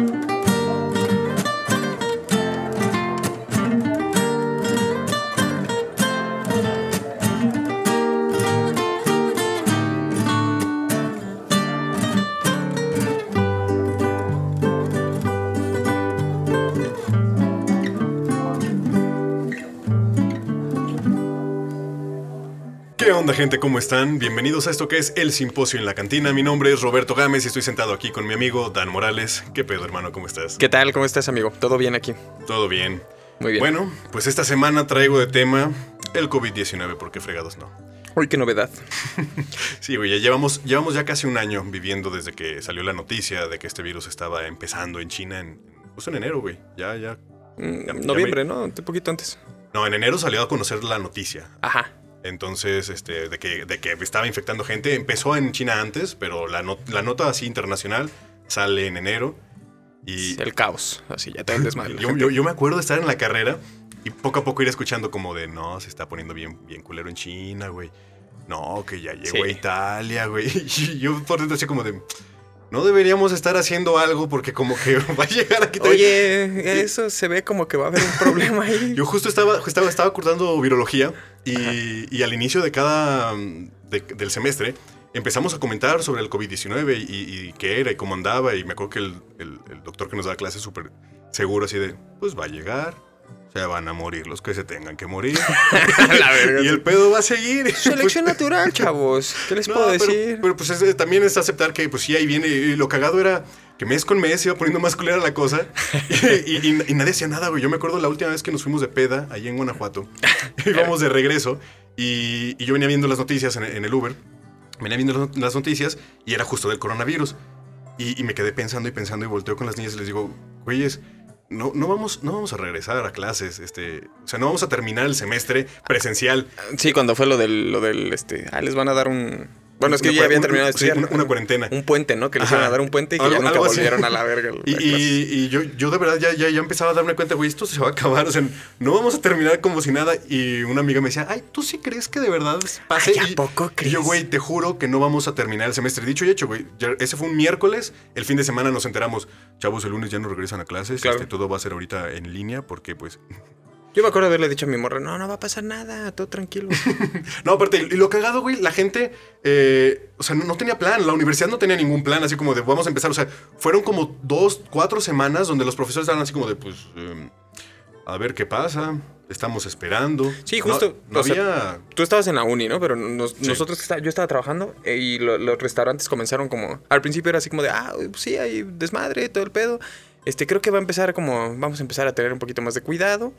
¿Qué onda gente? ¿Cómo están? Bienvenidos a esto que es El Simposio en la Cantina. Mi nombre es Roberto Gámez y estoy sentado aquí con mi amigo Dan Morales. ¿Qué pedo hermano? ¿Cómo estás? ¿Qué tal? ¿Cómo estás, amigo? ¿Todo bien aquí? Todo bien. Muy bien. Bueno, pues esta semana traigo de tema el COVID-19, porque fregados no. Uy, qué novedad. Sí, güey, ya llevamos, llevamos ya casi un año viviendo desde que salió la noticia de que este virus estaba empezando en China en, justo en enero, güey. Ya, ya. Mm, Ya- ya Noviembre, ¿no? Un poquito antes. No, en enero salió a conocer la noticia. Ajá. Entonces, este, de que, de que estaba infectando gente. Empezó en China antes, pero la, no- la nota así internacional sale en enero. Y El caos. Así, ya te desmadre. yo, yo- yo me acuerdo de estar en la carrera y poco a poco ir escuchando como de, no, se está poniendo bien, bien culero en China, güey. No, que ya llegó Sí. a Italia, güey. Y yo por dentro así como de, no deberíamos estar haciendo algo porque como que va a llegar aquí. también". Oye, eso se ve como que va a haber un problema ahí. Yo justo estaba, estaba, estaba cursando virología y, y al inicio de cada de- del semestre empezamos a comentar sobre el COVID-19 y, y qué era y cómo andaba. Y me acuerdo que el, el- el doctor que nos daba clases súper seguro así de, pues va a llegar, se van a morir los que se tengan que morir. La verga. y el pedo va a seguir. Selección natural, chavos. ¿Qué les No, puedo pero- decir? Pero, pues es- también es aceptar que pues sí, ahí viene. Y lo cagado era que mes con mes iba poniendo más culera la cosa. Y, y- y nadie hacía nada, güey. Yo me acuerdo la última vez que nos fuimos de peda allí en Guanajuato. Íbamos de regreso y, y yo venía viendo las noticias en, en el Uber. Venía viendo las, las noticias y era justo del coronavirus. Y, y me quedé pensando y pensando y volteo con las niñas y les digo, güeyes, no, no, vamos, no vamos a regresar a clases. Este, o sea, no vamos a terminar el semestre presencial. Sí, cuando fue lo del, lo del, este... Ah, les van a dar un... Bueno, es que ya un- terminado de sí, estudiar. una- una cuarentena. Un puente, ¿no? Que les iban a dar un puente y que Algo- ya nunca volvieron a la verga. Y, la y- y yo, yo de verdad ya, ya, ya empezaba a darme cuenta, güey, esto se va a acabar. O sea, no vamos a terminar como si nada. Y una amiga me decía, ay, ¿tú sí crees que de verdad pase? Ay, ¿a poco Y yo, crees? güey, te juro que no vamos a terminar el semestre. Dicho y hecho, güey. ese fue un miércoles. El fin de semana nos enteramos, chavos, el lunes ya no regresan a clases. Claro. este, todo va a ser ahorita en línea porque, pues... Yo me acuerdo de haberle dicho a mi morra, no, no va a pasar nada, todo tranquilo. No, aparte, y lo cagado, güey, la gente, eh, o sea, no, no tenía plan, la universidad no tenía ningún plan, así como de vamos a empezar, o sea, fueron como dos, cuatro semanas donde los profesores estaban así como de, pues, eh, a ver qué pasa, estamos esperando. Sí, justo, No, sea, había... Tú estabas en la uni, ¿no? Pero nos- Sí. nosotros, yo estaba trabajando eh, y lo- los restaurantes comenzaron como... Al principio era así como de, ah, pues sí, hay desmadre, todo el pedo. Este, creo que va a empezar como, vamos a empezar a tener un poquito más de cuidado.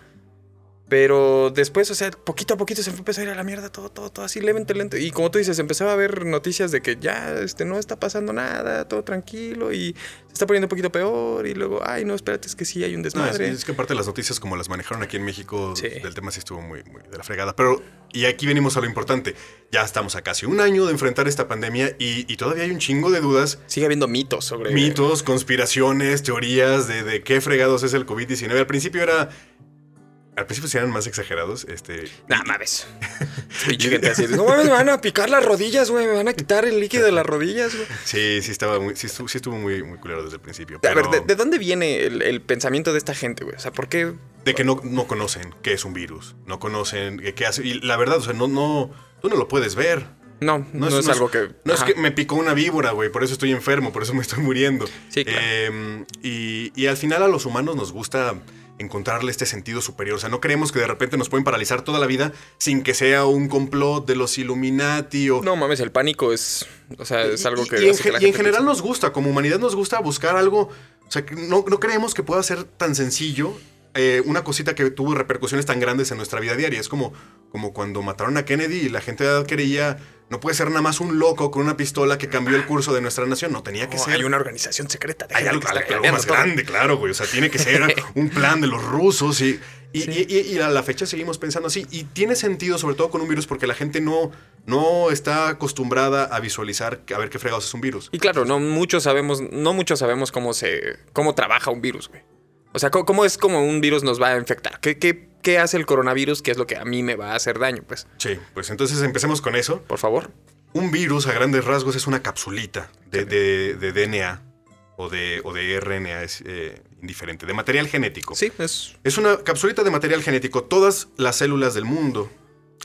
Pero después, o sea, poquito a poquito se empezó a ir a la mierda todo, todo, todo así, lento, lento. Y como tú dices, empezaba a haber noticias de que ya este, no está pasando nada, todo tranquilo y se está poniendo un poquito peor. Y luego, ay, no, espérate, es que sí hay un No, es, desmadre. es que aparte las noticias como las manejaron aquí en México, Sí. del tema sí estuvo muy, muy de la fregada. Pero, y aquí venimos a lo importante, ya estamos a casi un año de enfrentar esta pandemia y, y todavía hay un chingo de dudas Sigue habiendo mitos sobre... mitos, conspiraciones, teorías de, de qué fregados es el COVID-19. Al principio era. Al principio sí eran más exagerados. Este. Nah, mames. Pinche gente así. No mames, me van a picar las rodillas, güey. Me van a quitar el líquido de las rodillas, güey. Sí, sí estaba muy. Sí estuvo, sí estuvo muy, muy culero desde el principio. A ver, ¿de, de dónde viene el, el pensamiento de esta gente, güey? O sea, ¿por qué? de que no, no conocen qué es un virus. No conocen qué, hace. Y la verdad, o sea, no, no. Tú no lo puedes ver. No, no, es, algo que. No Ajá. es que me picó una víbora, güey, por eso estoy enfermo, por eso me estoy muriendo. Sí, claro. Eh, y, y al final a los humanos nos gusta encontrarle este sentido superior. O sea, no creemos que de repente nos pueden paralizar toda la vida sin que sea un complot de los Illuminati o... No mames, el pánico es. O sea, es algo que. Y, y en, que la y en general nos gusta, como humanidad nos gusta buscar algo... O sea, no, no creemos que pueda ser tan sencillo eh, una cosita que tuvo repercusiones tan grandes en nuestra vida diaria. Es como, como cuando mataron a Kennedy y la gente creía... No puede ser nada más un loco con una pistola que cambió el curso de nuestra nación. No, tenía que No, ser... hay una organización secreta. Hay algo, está más todo. grande, claro, güey. O sea, tiene que ser un plan de los rusos y, y, Sí. y- y a la fecha seguimos pensando así. Y tiene sentido, sobre todo con un virus, porque la gente no, no está acostumbrada a visualizar a ver qué fregados es un virus. Y claro, no muchos sabemos, no muchos sabemos cómo se, cómo trabaja un virus, güey. O sea, ¿cómo, cómo es como un virus nos va a infectar? ¿Qué, qué, qué hace el coronavirus? ¿Qué es lo que a mí me va a hacer daño? Pues, Sí, pues entonces empecemos con eso. por favor. Un virus, a grandes rasgos, es una capsulita de, de- de DNA o de, o de RNA, es eh, indiferente, de material genético. Sí, es... Es una capsulita de material genético. Todas las células del mundo,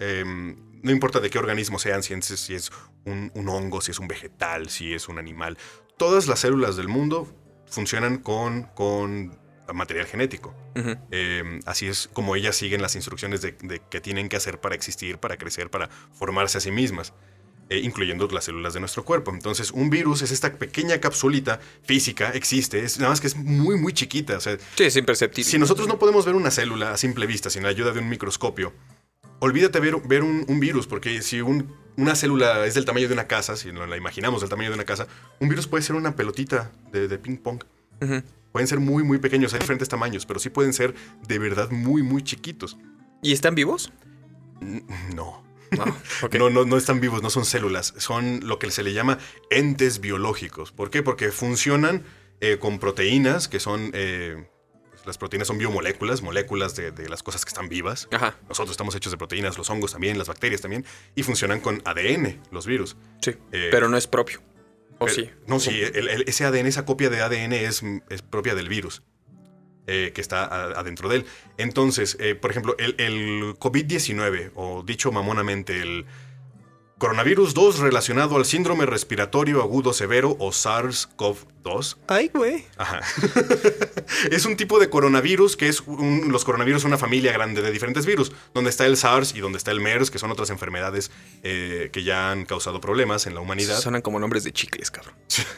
em, no importa de qué organismo sean, si es, si es un, un hongo, si es un vegetal, si es un animal, todas las células del mundo funcionan con, con material genético. Eh, así es como ellas siguen las instrucciones de, de qué tienen que hacer para existir, para crecer, para formarse a sí mismas, eh, incluyendo las células de nuestro cuerpo. Entonces, un virus es esta pequeña capsulita física, existe, es, nada más que es muy, muy chiquita. O sea, Sí, es imperceptible. si nosotros no podemos ver una célula a simple vista sin la ayuda de un microscopio, olvídate ver, ver un, un virus, porque si un- una célula es del tamaño de una casa, si nos la imaginamos del tamaño de una casa, un virus puede ser una pelotita de, de ping pong. Ujú. Pueden ser muy, muy pequeños, hay diferentes tamaños, pero sí pueden ser de verdad muy, muy chiquitos. ¿Y están vivos? N- No. No. ok. No, no, no están vivos, no son células, son lo que se le llama entes biológicos. ¿Por qué? Porque funcionan eh, con proteínas, que son... eh, pues, las proteínas son biomoléculas, moléculas de, de las cosas que están vivas. Ajá, Nosotros estamos hechos de proteínas, los hongos también, las bacterias también, y funcionan con ADN, los virus. sí. Eh, pero no es propio. ¿O Pero- sí? No, sí, el- el- ese ADN, esa copia de ADN es, es propia del virus eh, que está adentro de él. Entonces, eh, por ejemplo, el, el COVID-19, o dicho mamonamente, el coronavirus 2 relacionado al síndrome respiratorio agudo severo o SARS-CoV-2. Ay, güey. Ajá. es un tipo de coronavirus que es un- los coronavirus son una familia grande de diferentes virus, donde está el SARS y donde está el MERS, que son otras enfermedades eh, que ya han causado problemas en la humanidad. Sonan como nombres de chicles, cabrón.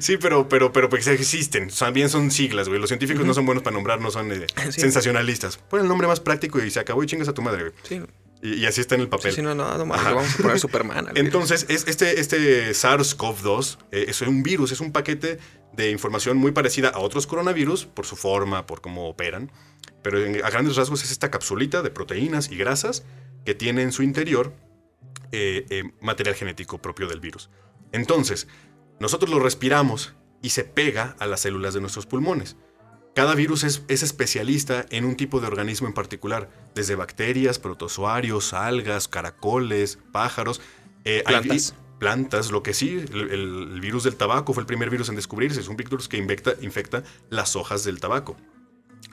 Sí, pero, pero, pero pues existen. También son siglas, güey. Los científicos no son buenos para nombrar, no son eh, Sí. sensacionalistas. Pon el nombre más práctico y se acabó y chingas a tu madre, güey. Sí. Y, y así está en el papel. sí, no, no, vamos a poner Superman. Entonces, es, este, este SARS-CoV-2 eh, es un virus, es un paquete de información muy parecida a otros coronavirus por su forma, por cómo operan. Pero en- a grandes rasgos es esta capsulita de proteínas y grasas que tiene en su interior eh, eh, material genético propio del virus. Entonces, nosotros lo respiramos y se pega a las células de nuestros pulmones. Cada virus es, es especialista en un tipo de organismo en particular, desde bacterias, protozoarios, algas, caracoles, pájaros. eh, hay Plantas. plantas, lo que sí, el, virus del tabaco fue el primer virus en descubrirse, es un virus que infecta, infecta las hojas del tabaco.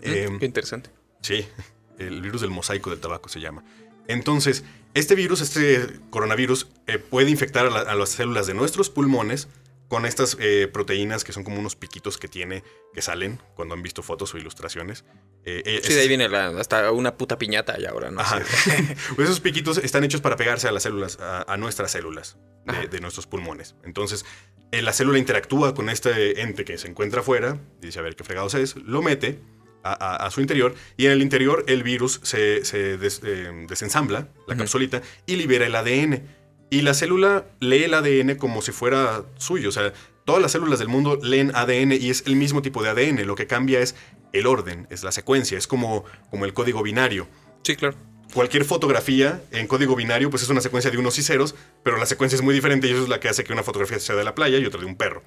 virus. Em, Mm, Qué interesante. Sí, el virus del mosaico del tabaco se llama. Entonces, este virus, este coronavirus, eh, puede infectar a, la- a las células de nuestros pulmones con estas eh, proteínas que son como unos piquitos que tiene, que salen cuando han visto fotos o ilustraciones. Eh, eh, Sí, de ahí viene la- hasta una puta piñata y ahora no Ajá. Pues esos piquitos están hechos para pegarse a las células, a, a nuestras células de, de nuestros pulmones. Entonces, la célula interactúa con este ente que se encuentra afuera, dice a ver qué fregados es, lo mete a, a- a su interior y en el interior el virus se, se des- desensambla, la capsulita, y libera el ADN. Y la célula lee el ADN como si fuera suyo. O sea, todas las células del mundo leen ADN y es el mismo tipo de ADN. Lo que cambia es el orden, es la secuencia, es como, como el código binario Sí, claro. cualquier fotografía en código binario pues es una secuencia de unos y ceros, pero la secuencia es muy diferente y eso es la que hace que una fotografía sea de la playa y otra de un perro.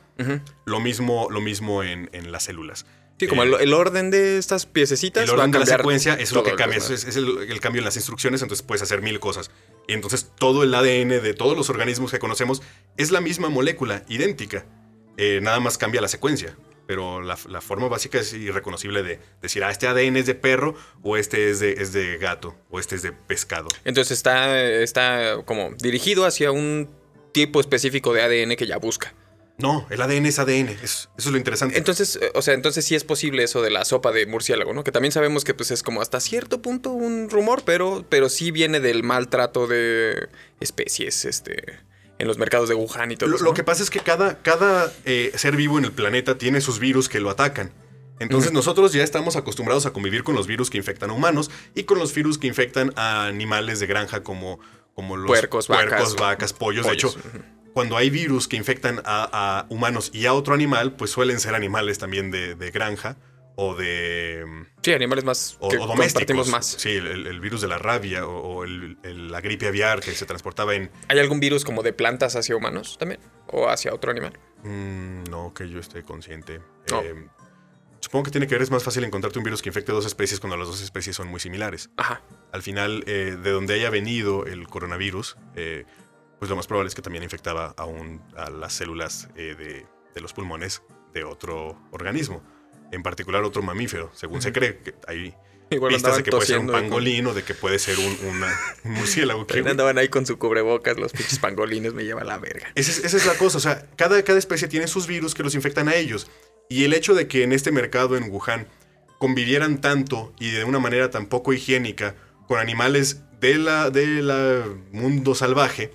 Lo mismo, lo mismo en, en las células. Sí, como Eh, el, el orden de estas piececitas el va a orden de la secuencia es lo que cambia, es, desmadre. es el, el cambio en las instrucciones, entonces puedes hacer mil cosas. Y entonces todo el ADN de todos los organismos que conocemos es la misma molécula, idéntica. Eh, nada más cambia la secuencia. Pero la, la forma básica es irreconocible de decir, ah, este ADN es de perro, o este es de, es de gato, o este es de pescado. Entonces está, está como dirigido hacia un tipo específico de ADN que ya busca. No, el ADN es ADN, es- eso es lo interesante. Entonces, eh, o sea, entonces sí es posible eso de la sopa de murciélago, ¿no? Que también sabemos que pues es como hasta cierto punto un rumor, pero, pero sí viene del maltrato de especies, este, en los mercados de Wuhan y todo Lo, eso. lo que pasa es que cada, cada eh, ser vivo en el planeta tiene sus virus que lo atacan. Entonces nosotros ya estamos acostumbrados a convivir con los virus que infectan a humanos y con los virus que infectan a animales de granja como, como los Puercos, vacas, vacas, pollos. De hecho. Cuando hay virus que infectan a, a humanos y a otro animal, pues suelen ser animales también de, de granja o de... Sí, animales más O, que o domésticos. más. Sí, el, el- el virus de la rabia o, o el- el- la gripe aviar que se transportaba en... ¿Hay algún virus como de plantas hacia humanos también? ¿O hacia otro animal? Mm, no, que yo esté consciente. No. Eh, supongo que tiene que ver, es más fácil encontrarte un virus que infecte dos especies cuando las dos especies son muy similares. Ajá. Al final, eh, de donde haya venido el coronavirus, eh, pues lo más probable es que también infectaba aún a las células eh, de, de los pulmones de otro organismo, en particular otro mamífero, según se cree. que hay Igual pistas de que puede ser un pangolín o de que puede ser un, una- un murciélago. que- andaban ahí con su cubrebocas, los pinches pangolines me lleva a la verga. Esa es, esa es la cosa, o sea, cada, cada especie tiene sus virus que los infectan a ellos. Y el hecho de que en este mercado en Wuhan convivieran tanto y de una manera tan poco higiénica con animales de la, de la mundo salvaje,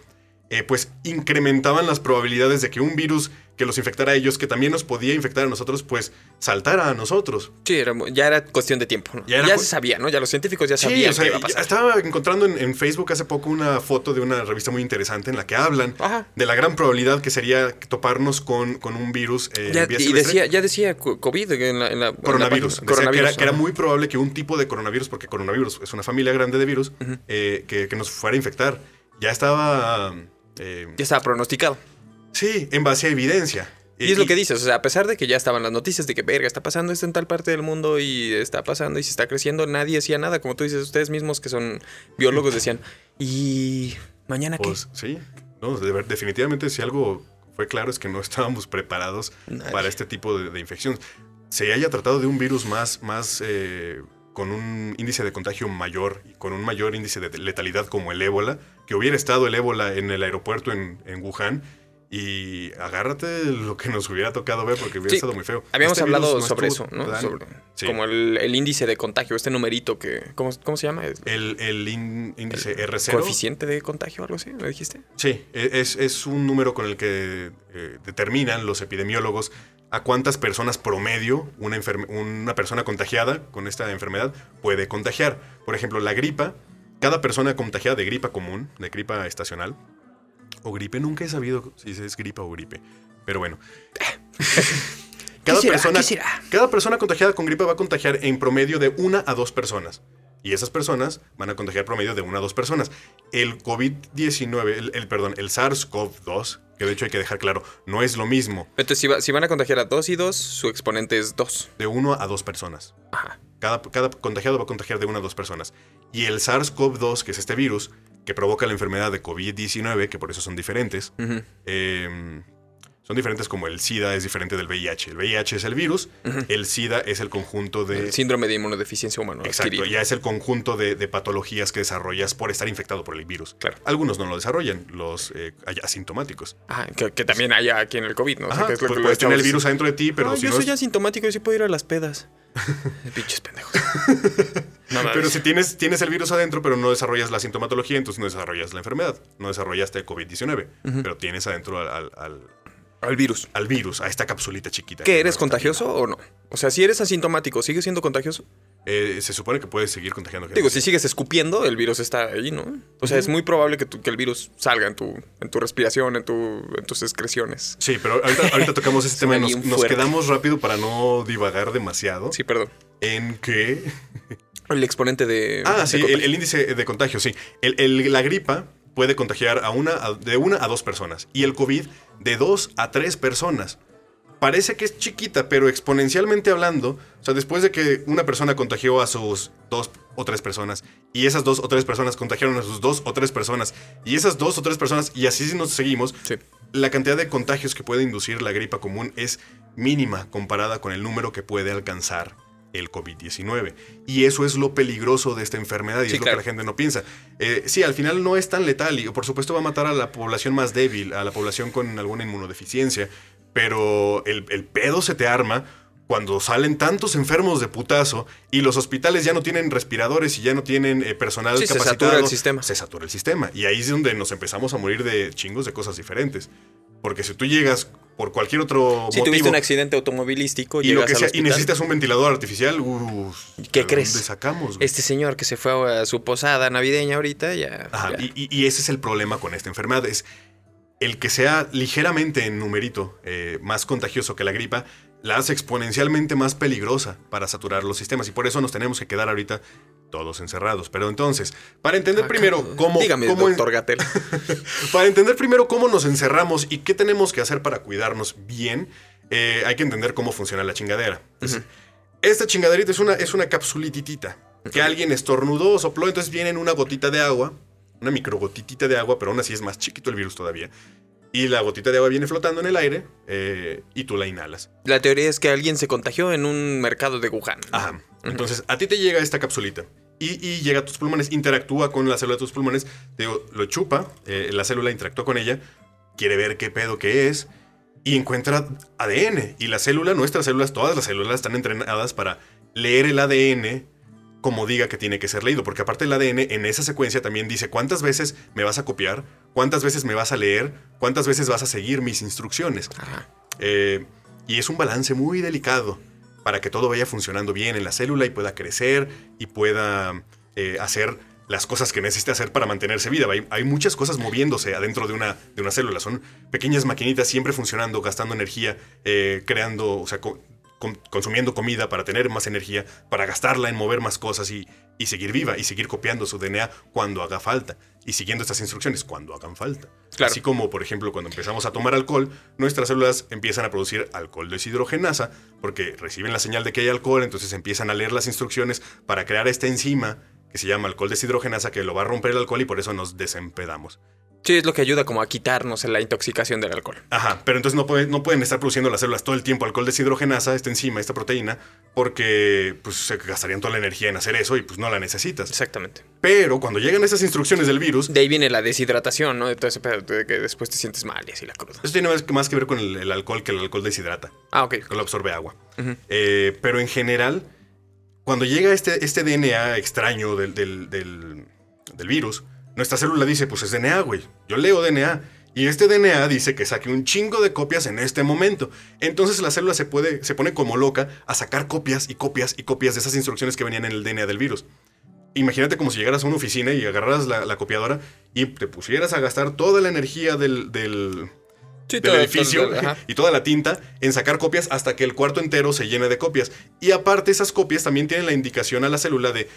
eh, pues incrementaban las probabilidades de que un virus que los infectara a ellos, que también nos podía infectar a nosotros, pues saltara a nosotros. Sí, era ya era cuestión de tiempo. ¿no? Ya era se sabía, ¿no? Ya los científicos ya Sí, sabían o sea, qué iba a ya pasar. estaba encontrando en, en Facebook hace poco una foto de una revista muy interesante en la que hablan Ajá. de la gran probabilidad que sería toparnos con, con un virus. eh, Ya- vía y decía, ya decía co- COVID en la, en la- en la Coronavirus. que, era, que era ajá. muy probable que un tipo de coronavirus, porque coronavirus es una familia grande de virus, eh, que, que nos fuera a infectar. Ya estaba. Eh, Ya estaba pronosticado. sí, en base a evidencia. Y es lo que dices, o sea, a pesar de que ya estaban las noticias de que, verga, está pasando esto en tal parte del mundo y está pasando y se está creciendo, nadie hacía nada. Como tú dices, ustedes mismos que son biólogos decían, ¿y mañana qué? Pues sí. No, definitivamente, si algo fue claro es que no estábamos preparados Nadie. para este tipo de, de infección. Se haya tratado de un virus más, más eh, con un índice de contagio mayor y con un mayor índice de letalidad como el ébola, que hubiera estado el ébola en el aeropuerto en, en Wuhan. Y agárrate lo que nos hubiera tocado ver porque hubiera Sí, estado muy feo. Habíamos Este hablado no sobre eso, ¿no? Sobre, Sí. Como el, el índice de contagio, este numerito que... ¿Cómo, cómo se llama? El, el ín- índice R0. ¿Coeficiente de contagio o algo así? ¿Me dijiste? Sí, e- es, es un número con el que eh, determinan los epidemiólogos a cuántas personas promedio una, una persona contagiada con esta enfermedad puede contagiar. Por ejemplo, la gripa, cada persona contagiada de gripa común, de gripa estacional, o gripe, nunca he sabido si es gripa o gripe, pero bueno. Cada será? persona, cada persona contagiada con gripa va a contagiar en promedio de una a dos personas. Y esas personas van a contagiar promedio de una a dos personas. El COVID-19, el, el- perdón, el SARS-CoV-2, que de hecho hay que dejar claro, no es lo mismo Entonces, si, va- si van a contagiar a dos y dos, su exponente es dos. de uno a dos personas. Ajá. Cada, cada contagiado va a contagiar de una a dos personas. Y el SARS-CoV-2, que es este virus que provoca la enfermedad de COVID-19, que por eso son diferentes, eh, son diferentes como el SIDA es diferente del VIH. El VIH es el virus, el SIDA es el conjunto de... El síndrome de inmunodeficiencia humana. Exacto, ya es el conjunto de, de patologías que desarrollas por estar infectado por el virus. Claro. Algunos no lo desarrollan, los eh, asintomáticos. Ajá, que, que también haya aquí en el COVID, ¿no? O sea, Ajá, que es lo pues que puedes tener el virus adentro de ti, pero No, si yo no soy es- asintomático y sí puedo ir a las pedas. Pinches pendejos. No. Pero si tienes, tienes el virus adentro, pero no desarrollas la sintomatología, entonces no desarrollas la enfermedad. No desarrollaste el COVID-19, pero tienes adentro al, al- al- Al virus. al virus, a esta capsulita chiquita. ¿Qué que eres contagioso o no? O sea, si eres asintomático, ¿sigues siendo contagioso? Eh, se supone que puedes seguir contagiando gente. Digo, si sigues escupiendo, el virus está ahí, ¿no? O sea, es muy probable que, tu- que el virus salga en tu, en tu respiración, en, tu, en tus excreciones. Sí, pero ahorita, ahorita tocamos ese tema nos, nos quedamos rápido para no divagar demasiado. Sí, perdón. En que El exponente de. Ah, de sí, el, índice de contagio, sí. El- el- la gripa puede contagiar a una, a- de una a dos personas y el COVID de dos a tres personas. Parece que es chiquita, pero exponencialmente hablando, o sea, después de que una persona contagió a sus dos o tres personas y esas dos o tres personas contagiaron a sus dos o tres personas y esas dos o tres personas y así nos seguimos, Sí. la cantidad de contagios que puede inducir la gripa común es mínima comparada con el número que puede alcanzar el COVID-19. Y eso es lo peligroso de esta enfermedad y Sí, es lo claro. que la gente no piensa. Eh, sí, al final no es tan letal y por supuesto va a matar a la población más débil, a la población con alguna inmunodeficiencia, pero el, el pedo se te arma cuando salen tantos enfermos de putazo y los hospitales ya no tienen respiradores y ya no tienen eh, personal Sí, se capacitado. satura el sistema. Se satura el sistema. Y ahí es donde nos empezamos a morir de chingos de cosas diferentes. Porque si tú llegas por cualquier otro Si motivo tuviste un accidente automovilístico y, lo que sea, y necesitas un ventilador artificial, uff, ¿Qué crees? ¿Dónde sacamos? güey? Este señor que se fue a su posada navideña ahorita, ya. Ajá, ya. y ese es el problema con esta enfermedad. Es el que sea ligeramente en numerito eh, más contagioso que la gripa, la hace exponencialmente más peligrosa para saturar los sistemas. Y por eso nos tenemos que quedar ahorita todos encerrados. Pero entonces, para entender Ah, primero cómo... Dígame, cómo- doctor Gatel. Para entender primero cómo nos encerramos y qué tenemos que hacer para cuidarnos bien, eh, hay que entender cómo funciona la chingadera. Entonces, Esta chingaderita es una, es una capsulititita que alguien estornudó o sopló, entonces viene en una gotita de agua, una microgotitita de agua, pero aún así es más chiquito el virus todavía. y la gotita de agua viene flotando en el aire eh, y tú la inhalas. La teoría es que alguien se contagió en un mercado de Wuhan. Ajá. Entonces, a ti te llega esta capsulita y, y llega a tus pulmones, interactúa con la célula de tus pulmones, te digo, lo chupa, eh, la célula interactúa con ella, quiere ver qué pedo que es y encuentra ADN. Y la célula, nuestras células, todas las células están entrenadas para leer el ADN como diga que tiene que ser leído, porque aparte el ADN en esa secuencia también dice cuántas veces me vas a copiar, cuántas veces me vas a leer, cuántas veces vas a seguir mis instrucciones. Eh, y es un balance muy delicado para que todo vaya funcionando bien en la célula y pueda crecer y pueda eh, hacer las cosas que necesita hacer para mantenerse viva. Hay, muchas cosas moviéndose adentro de una, de una célula. Son pequeñas maquinitas siempre funcionando, gastando energía, eh, creando, o sea, co- con- consumiendo comida para tener más energía, para gastarla en mover más cosas y, y seguir viva y seguir copiando su DNA cuando haga falta y siguiendo estas instrucciones cuando hagan falta. Claro. Así como, por ejemplo, cuando empezamos a tomar alcohol, nuestras células empiezan a producir alcohol deshidrogenasa porque reciben la señal de que hay alcohol, entonces empiezan a leer las instrucciones para crear esta enzima que se llama alcohol deshidrogenasa que lo va a romper el alcohol y por eso nos desempedamos. Sí, es lo que ayuda como a quitarnos la intoxicación del alcohol. Ajá, pero entonces no, puede- no pueden estar produciendo las células todo el tiempo alcohol deshidrogenasa, esta enzima, esta proteína, porque pues se gastarían toda la energía en hacer eso y pues no la necesitas. Exactamente. Pero cuando llegan esas instrucciones del virus, De ahí viene la deshidratación, ¿no? De todo ese pedo de que después te sientes mal y así la cruda. eso tiene más, que ver con el, el alcohol que el alcohol deshidrata, Ah, ok. que lo absorbe agua. Eh, pero en general, cuando llega este, este DNA extraño del, del- del- del virus, nuestra célula dice, pues es DNA, güey. Yo leo DNA. Y este DNA dice que saque un chingo de copias en este momento. Entonces la célula se, puede, se pone como loca a sacar copias y copias y copias de esas instrucciones que venían en el DNA del virus. Imagínate como si llegaras a una oficina y agarraras la, la copiadora y te pusieras a gastar toda la energía del, del, Sí, del todo- edificio todo- y toda la tinta en sacar copias hasta que el cuarto entero se llene de copias. Y aparte esas copias también tienen la indicación a la célula de,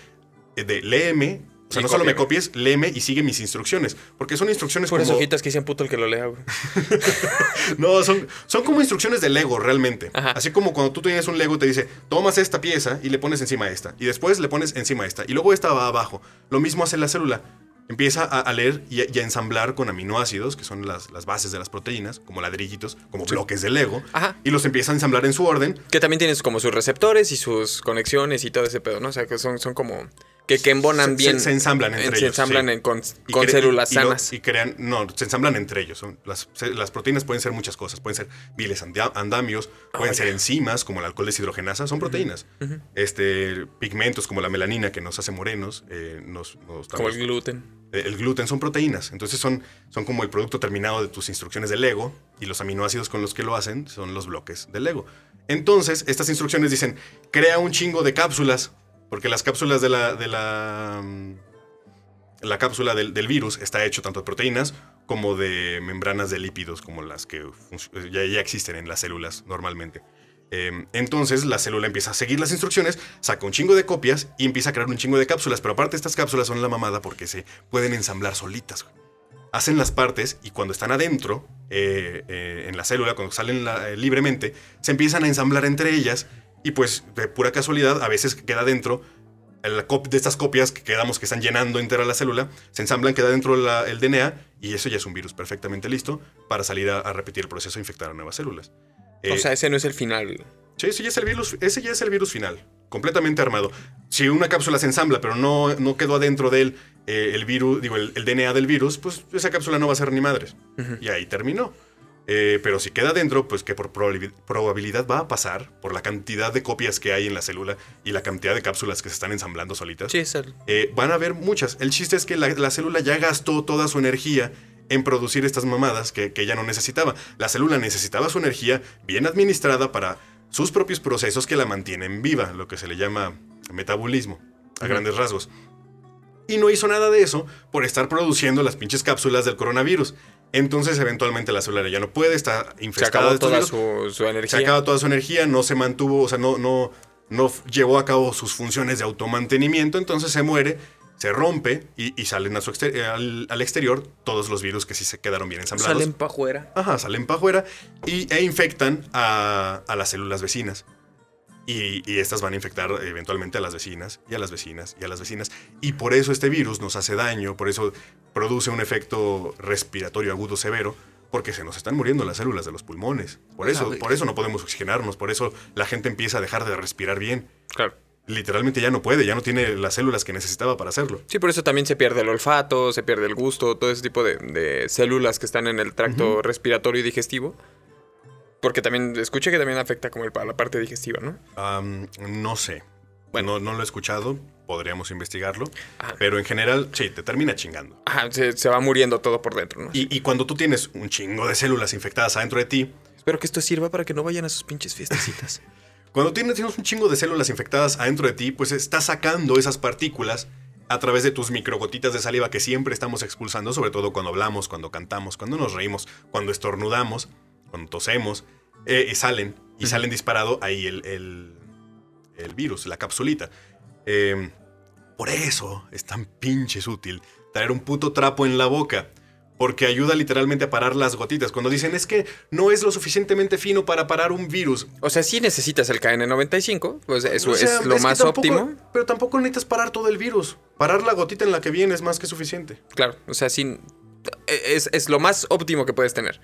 de léeme, o sea, Y no solo me copies, léeme y sigue mis instrucciones. Porque son instrucciones Puras como... hojitas que dicen puto el que lo lea, güey. No, son, son como instrucciones de Lego realmente. Ajá. Así como cuando tú tienes un Lego te dice, tomas esta pieza y le pones encima esta. Y después le pones encima esta. Y luego esta va abajo. Lo mismo hace la célula. Empieza a, a leer y a, y a ensamblar con aminoácidos, que son las, las bases de las proteínas, como ladrillitos, como bloques de Lego. Ajá. Y los empieza a ensamblar en su orden. Que también tienes como sus receptores y sus conexiones y todo ese pedo, ¿no? O sea, que son, son como... Que, que embonan Se- bien. se- se ensamblan entre Se ellos, ensamblan sí. en- con, células y- sanas. Y crean, no, se ensamblan entre ellos. Las, se- las proteínas pueden ser muchas cosas. Pueden ser viles anda- andamios, pueden ser enzimas, como el alcohol deshidrogenasa, son proteínas. este, pigmentos como la melanina que nos hace morenos, eh, nos, nos como el gluten. eh, el gluten son proteínas. Entonces son, son como el producto terminado de tus instrucciones de Lego y los aminoácidos con los que lo hacen son los bloques de Lego. Entonces, estas instrucciones dicen, crea un chingo de cápsulas, porque las cápsulas de la... De la mm, la cápsula del, virus está hecho tanto de proteínas como de membranas de lípidos, como las que func- ya, ya existen en las células normalmente. Eh, entonces la célula empieza a seguir las instrucciones, saca un chingo de copias y empieza a crear un chingo de cápsulas. Pero aparte estas cápsulas son la mamada porque se pueden ensamblar solitas. Hacen las partes y cuando están adentro, eh, eh, en la célula, cuando salen eh, libremente, se empiezan a ensamblar entre ellas y pues de pura casualidad a veces queda dentro la cop- de estas copias que quedamos que están llenando entera la célula, se ensamblan, queda dentro la- el DNA y eso ya es un virus perfectamente listo para salir a, a repetir el proceso e infectar a nuevas células. o Eh, sea, ese no es el final. Sí, ese ya es el virus, ese ya es el virus final, completamente armado. Si una cápsula se ensambla, pero no, no quedó adentro de él eh, el virus, digo, el, el DNA del virus, pues esa cápsula no va a ser ni madres. Y ahí terminó. Eh, pero si queda dentro, pues que por probabil- probabilidad va a pasar por la cantidad de copias que hay en la célula y la cantidad de cápsulas que se están ensamblando solitas. Sí. Eh, van a haber muchas. El chiste es que la, la célula ya gastó toda su energía en producir estas mamadas que, que ella no necesitaba. La célula necesitaba su energía bien administrada para sus propios procesos que la mantienen viva, lo que se le llama metabolismo, a grandes rasgos. Y no hizo nada de eso por estar produciendo las pinches cápsulas del coronavirus. Entonces, eventualmente, la célula ya no puede, está Se infestada acabó de estos toda su, su energía. se acaba toda su energía, no se mantuvo, o sea, no, no, no llevó a cabo sus funciones de automantenimiento, entonces se muere, se rompe y, y salen a su exter- al, al exterior todos los virus que sí se quedaron bien ensamblados. Salen pa' afuera. Ajá, salen para afuera y, e infectan a, a las células vecinas. Y, y estas van a infectar eventualmente a las vecinas y a las vecinas y a las vecinas. Y por eso este virus nos hace daño, por eso produce un efecto respiratorio agudo severo, Porque se nos están muriendo las células de los pulmones. Por eso, por eso no podemos oxigenarnos, por eso la gente empieza a dejar de respirar bien. Claro. Literalmente ya no puede, ya no tiene las células que necesitaba para hacerlo. Sí, por eso también se pierde el olfato, se pierde el gusto, todo ese tipo de, de células que están en el tracto respiratorio y digestivo. Porque también, escuché que también afecta como el- a la parte digestiva, ¿no? No sé. Bueno, no, lo he escuchado, podríamos investigarlo. Ah. Pero en general, sí, te termina chingando. Ajá, se, se va muriendo todo por dentro, ¿no? Y, y cuando tú tienes un chingo de células infectadas adentro de ti, Espero que esto sirva para que no vayan a sus pinches fiestecitas. cuando tienes, tienes un chingo de células infectadas adentro de ti, pues estás sacando esas partículas a través de tus microgotitas de saliva que siempre estamos expulsando, sobre todo cuando hablamos, cuando cantamos, cuando nos reímos, cuando estornudamos, cuando tosemos, eh, y salen, y salen disparado ahí el, el- el virus, la capsulita. Eh, por eso es tan pinches útil traer un puto trapo en la boca. Porque ayuda literalmente a parar las gotitas. Cuando dicen es que no es lo suficientemente fino para parar un virus. O sea, sí necesitas el KN95, pues eso O sea, es lo más tampoco- óptimo. Pero tampoco necesitas parar todo el virus. Parar la gotita en la que viene es más que suficiente. Claro, o sea, sí, es, es lo más óptimo que puedes tener.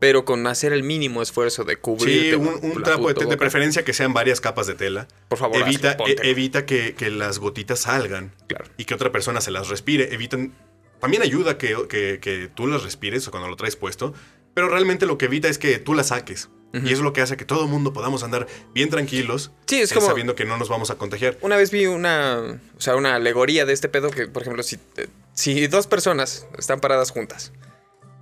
Pero con hacer el mínimo esfuerzo de cubrir. Sí, un, un trapo de, de preferencia que sean varias capas de tela. Por favor, evita, hazlo, e- evita que, que las gotitas salgan Claro. y que otra persona se las respire. Evitan. También ayuda que, que- que tú las respires cuando lo traes puesto. Pero realmente lo que evita es que tú las saques. Y eso es lo que hace que todo el mundo podamos andar bien tranquilos. Sí, es eh, como- sabiendo que no nos vamos a contagiar. Una vez vi una, o sea, una alegoría de este pedo que, por ejemplo, si, eh, si dos personas están paradas juntas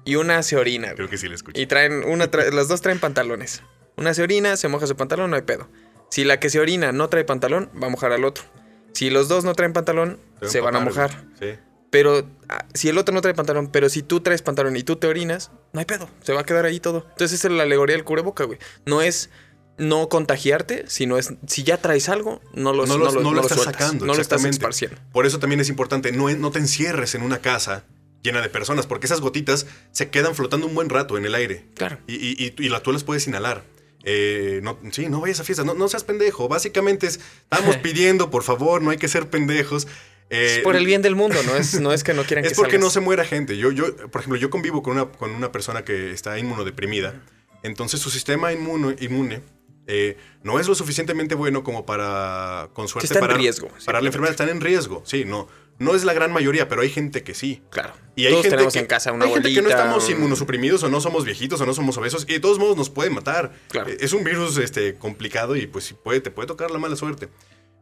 y una se orina güey, Creo que sí le escuché. y traen, una tra- las dos traen pantalones. Una se orina, se moja su pantalón, no hay pedo. Si la que se orina no trae pantalón, va a mojar al otro. Si los dos no traen pantalón, se, van a mojar. Sí. Pero ah, si el otro no trae pantalón, pero si tú traes pantalón y tú te orinas, no hay pedo. Se va a quedar ahí todo. Entonces esa es la alegoría del cubreboca, güey. No es no contagiarte, sino es si ya traes algo, no lo, no, lo- no lo estás sueltas, sacando. No lo estás esparciendo. Por eso también es importante, no, no te encierres en una casa llena de personas, porque esas gotitas se quedan flotando un buen rato en el aire. Claro. Y, y, y- y la, tú las puedes inhalar. Eh, no, sí, no vayas a fiestas, no, no seas pendejo. Básicamente es- estamos pidiendo, por favor, no hay que ser pendejos. Eh, es por el bien del mundo, no es, no es que no quieran es que porque no se muera gente. Yo, yo, por ejemplo, yo convivo con una, con una persona que está inmunodeprimida. Entonces su sistema inmuno- inmune eh, no es lo suficientemente bueno como para, con suerte, está en parar, riesgo, parar la enfermedad. Están en riesgo, sí, no. No es la gran mayoría, pero hay gente que sí. Claro. Y hay Todos gente tenemos que, en casa una hay gente que no estamos un- inmunosuprimidos o no somos viejitos o no somos obesos y de todos modos nos puede matar. Claro. Eh, Es un virus este, complicado y pues puede, te puede tocar la mala suerte.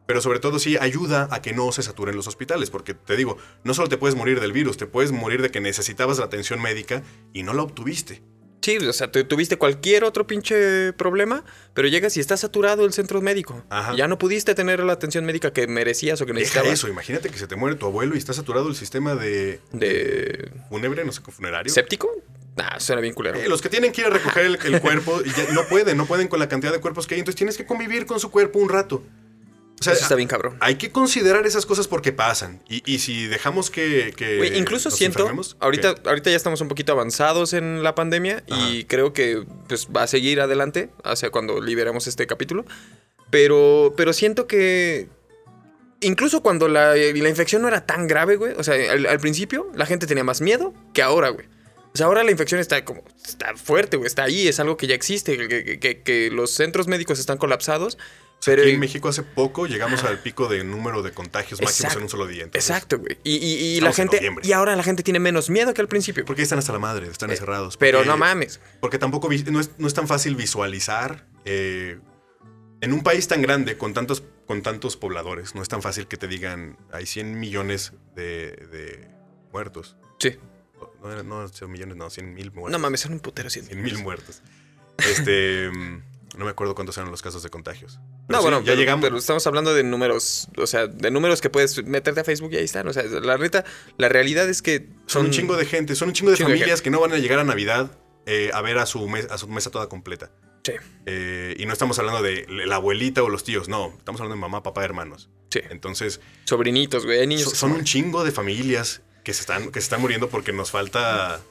Pero sobre todo sí ayuda a que no se saturen los hospitales, porque te digo, no solo te puedes morir del virus, te puedes morir de que necesitabas la atención médica y no la obtuviste. Sí, o sea, tu- tuviste cualquier otro pinche problema, pero llegas y está saturado el centro médico. Ajá. Ya no pudiste tener la atención médica que merecías o que Deja necesitabas. eso, imagínate que se te muere tu abuelo y está saturado el sistema de De fúnebre, no sé, funerario. séptico. Nah, suena bien culero. Eh, los que tienen que ir a recoger el, el cuerpo y ya no pueden, no pueden con la cantidad de cuerpos que hay, entonces tienes que convivir con su cuerpo un rato. O sea, Eso está bien cabrón. hay que considerar esas cosas porque pasan. Y, y si dejamos que. incluso nos siento, ahorita, ¿qué? ahorita ya estamos un poquito avanzados en la pandemia y creo que pues, va a seguir adelante hacia cuando liberemos este capítulo. Pero, pero siento que incluso cuando la, la infección no era tan grave, güey, o sea, al, al principio la gente tenía más miedo que ahora, güey. O sea, ahora la infección está como, está fuerte, güey, está ahí, es algo que ya existe, que- que los centros médicos están colapsados. Pero, Aquí en México hace poco llegamos al pico de número de contagios máximos Exacto. en un solo día. entonces, Exacto, güey. Y, y- y la gente, y ahora la gente tiene menos miedo que al principio. Porque están hasta la madre, están encerrados. Eh, Pero porque- no mames. Porque tampoco no es, no es tan fácil visualizar. eh, en un país tan grande, con tantos, con tantos pobladores, no es tan fácil que te digan hay 100 millones de, de muertos. Sí. No, no, 100 millones, no, 100 mil muertos. No mames, son un putero cien 100 mil muertos. Este. no me acuerdo cuántos eran los casos de contagios. Pero No, sí, bueno, ya pero, llegamos. pero estamos hablando de números, o sea, de números que puedes meterte a Facebook y ahí están. O sea, la neta, la realidad es que son un chingo de gente, son un chingo de Chingo de familias que no van a llegar a Navidad eh, a ver a su, mes- a su mesa toda completa. Sí, Eh, y no estamos hablando de la abuelita o los tíos, no. Estamos hablando de mamá, papá, hermanos. sí. Entonces, Sobrinitos, güey. Hay niños so- son un chingo de familias que se están, que se están muriendo porque nos falta.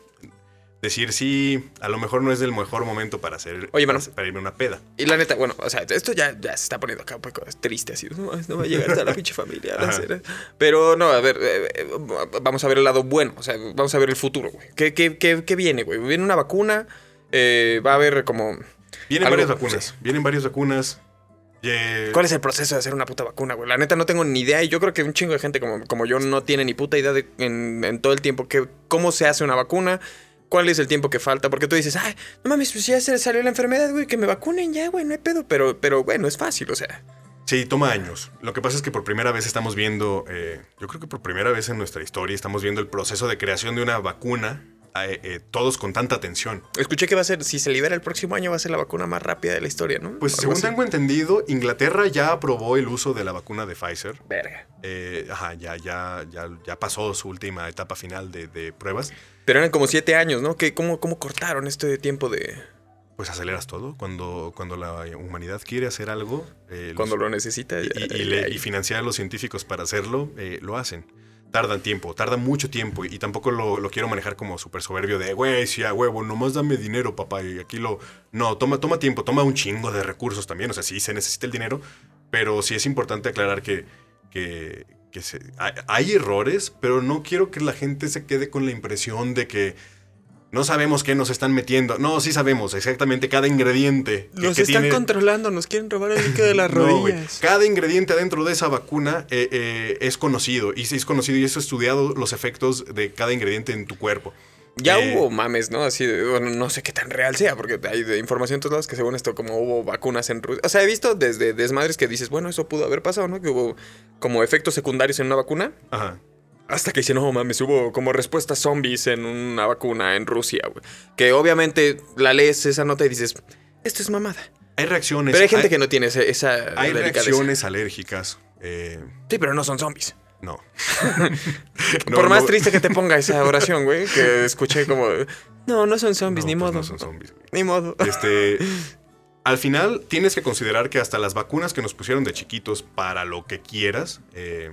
Decir sí, a lo mejor no es el mejor momento para hacer Oye, mano. para, para irme a una peda. Y la neta, bueno, o sea, esto ya, ya se está poniendo acá un poco triste, así. No, no va a llegar hasta la pinche familia. Pero no, a ver, eh, eh, vamos a ver el lado bueno, o sea, vamos a ver el futuro, güey. ¿Qué, qué, qué, qué viene, güey? Viene una vacuna, eh, va a haber como. Vienen algo- varias vacunas, vienen varias vacunas. ¿Cuál es el proceso de hacer una puta vacuna, güey? La neta no tengo ni idea y yo creo que un chingo de gente como, como yo no tiene ni puta idea de en, en todo el tiempo que cómo se hace una vacuna, cuál es el tiempo que falta, porque tú dices, ay, no mames, pues ya se salió la enfermedad, güey, que me vacunen ya, güey, no hay pedo, pero, pero bueno, es fácil, o sea. Sí, toma años. Lo que pasa es que por primera vez estamos viendo, eh, yo creo que por primera vez en nuestra historia estamos viendo el proceso de creación de una vacuna, eh, eh, todos con tanta atención. Escuché que va a ser, si se libera el próximo año, va a ser la vacuna más rápida de la historia, ¿no? Pues según así. tengo entendido, Inglaterra ya aprobó el uso de la vacuna de Pfizer. Verga. Eh, ajá, ya, ya, ya, ya pasó su última etapa final de, de pruebas. Pero eran como siete años, ¿no? ¿Qué, cómo, ¿Cómo cortaron este tiempo de Pues aceleras todo. Cuando, cuando la humanidad quiere hacer algo, eh, los- cuando lo necesita? y, ya- y- y ya- le- y financiar a los científicos para hacerlo, eh, lo hacen. Tardan tiempo, tarda mucho tiempo y tampoco lo, lo quiero manejar como súper soberbio de, güey, sí, a huevo, nomás dame dinero, papá, y aquí lo... No, toma, toma tiempo, toma un chingo de recursos también, o sea, sí se necesita el dinero, pero sí es importante aclarar que, que, que se- hay, hay errores, pero no quiero que la gente se quede con la impresión de que no sabemos qué nos están metiendo. No, sí sabemos exactamente cada ingrediente. que- Nos que están tiene- controlando, nos quieren robar el líquido de las no, rodillas. Cada ingrediente adentro de esa vacuna eh, eh, es conocido. Y es conocido y es estudiado los efectos de cada ingrediente en tu cuerpo. Ya Eh, hubo mames, ¿no? Así de, bueno, no sé qué tan real sea, porque hay de información en todos lados que según esto como hubo vacunas en Rusia. O sea, he visto desde desmadres que dices, bueno, eso pudo haber pasado, ¿no? Que hubo como efectos secundarios en una vacuna. Ajá. Hasta que dicen, no mames, hubo como respuestas zombies en una vacuna en Rusia, güey. Que obviamente la lees esa nota y dices, esto es mamada. Hay reacciones. Pero hay gente que no tiene esa Hay delicadeza. reacciones alérgicas. eh, Sí, pero no son zombies. no. Por No, más no- triste que te ponga esa oración, güey, que escuché como, no, no son zombies, no, ni pues modo. no son zombies, güey. Ni modo. Este. Al final, tienes que considerar que hasta las vacunas que nos pusieron de chiquitos para lo que quieras, eh,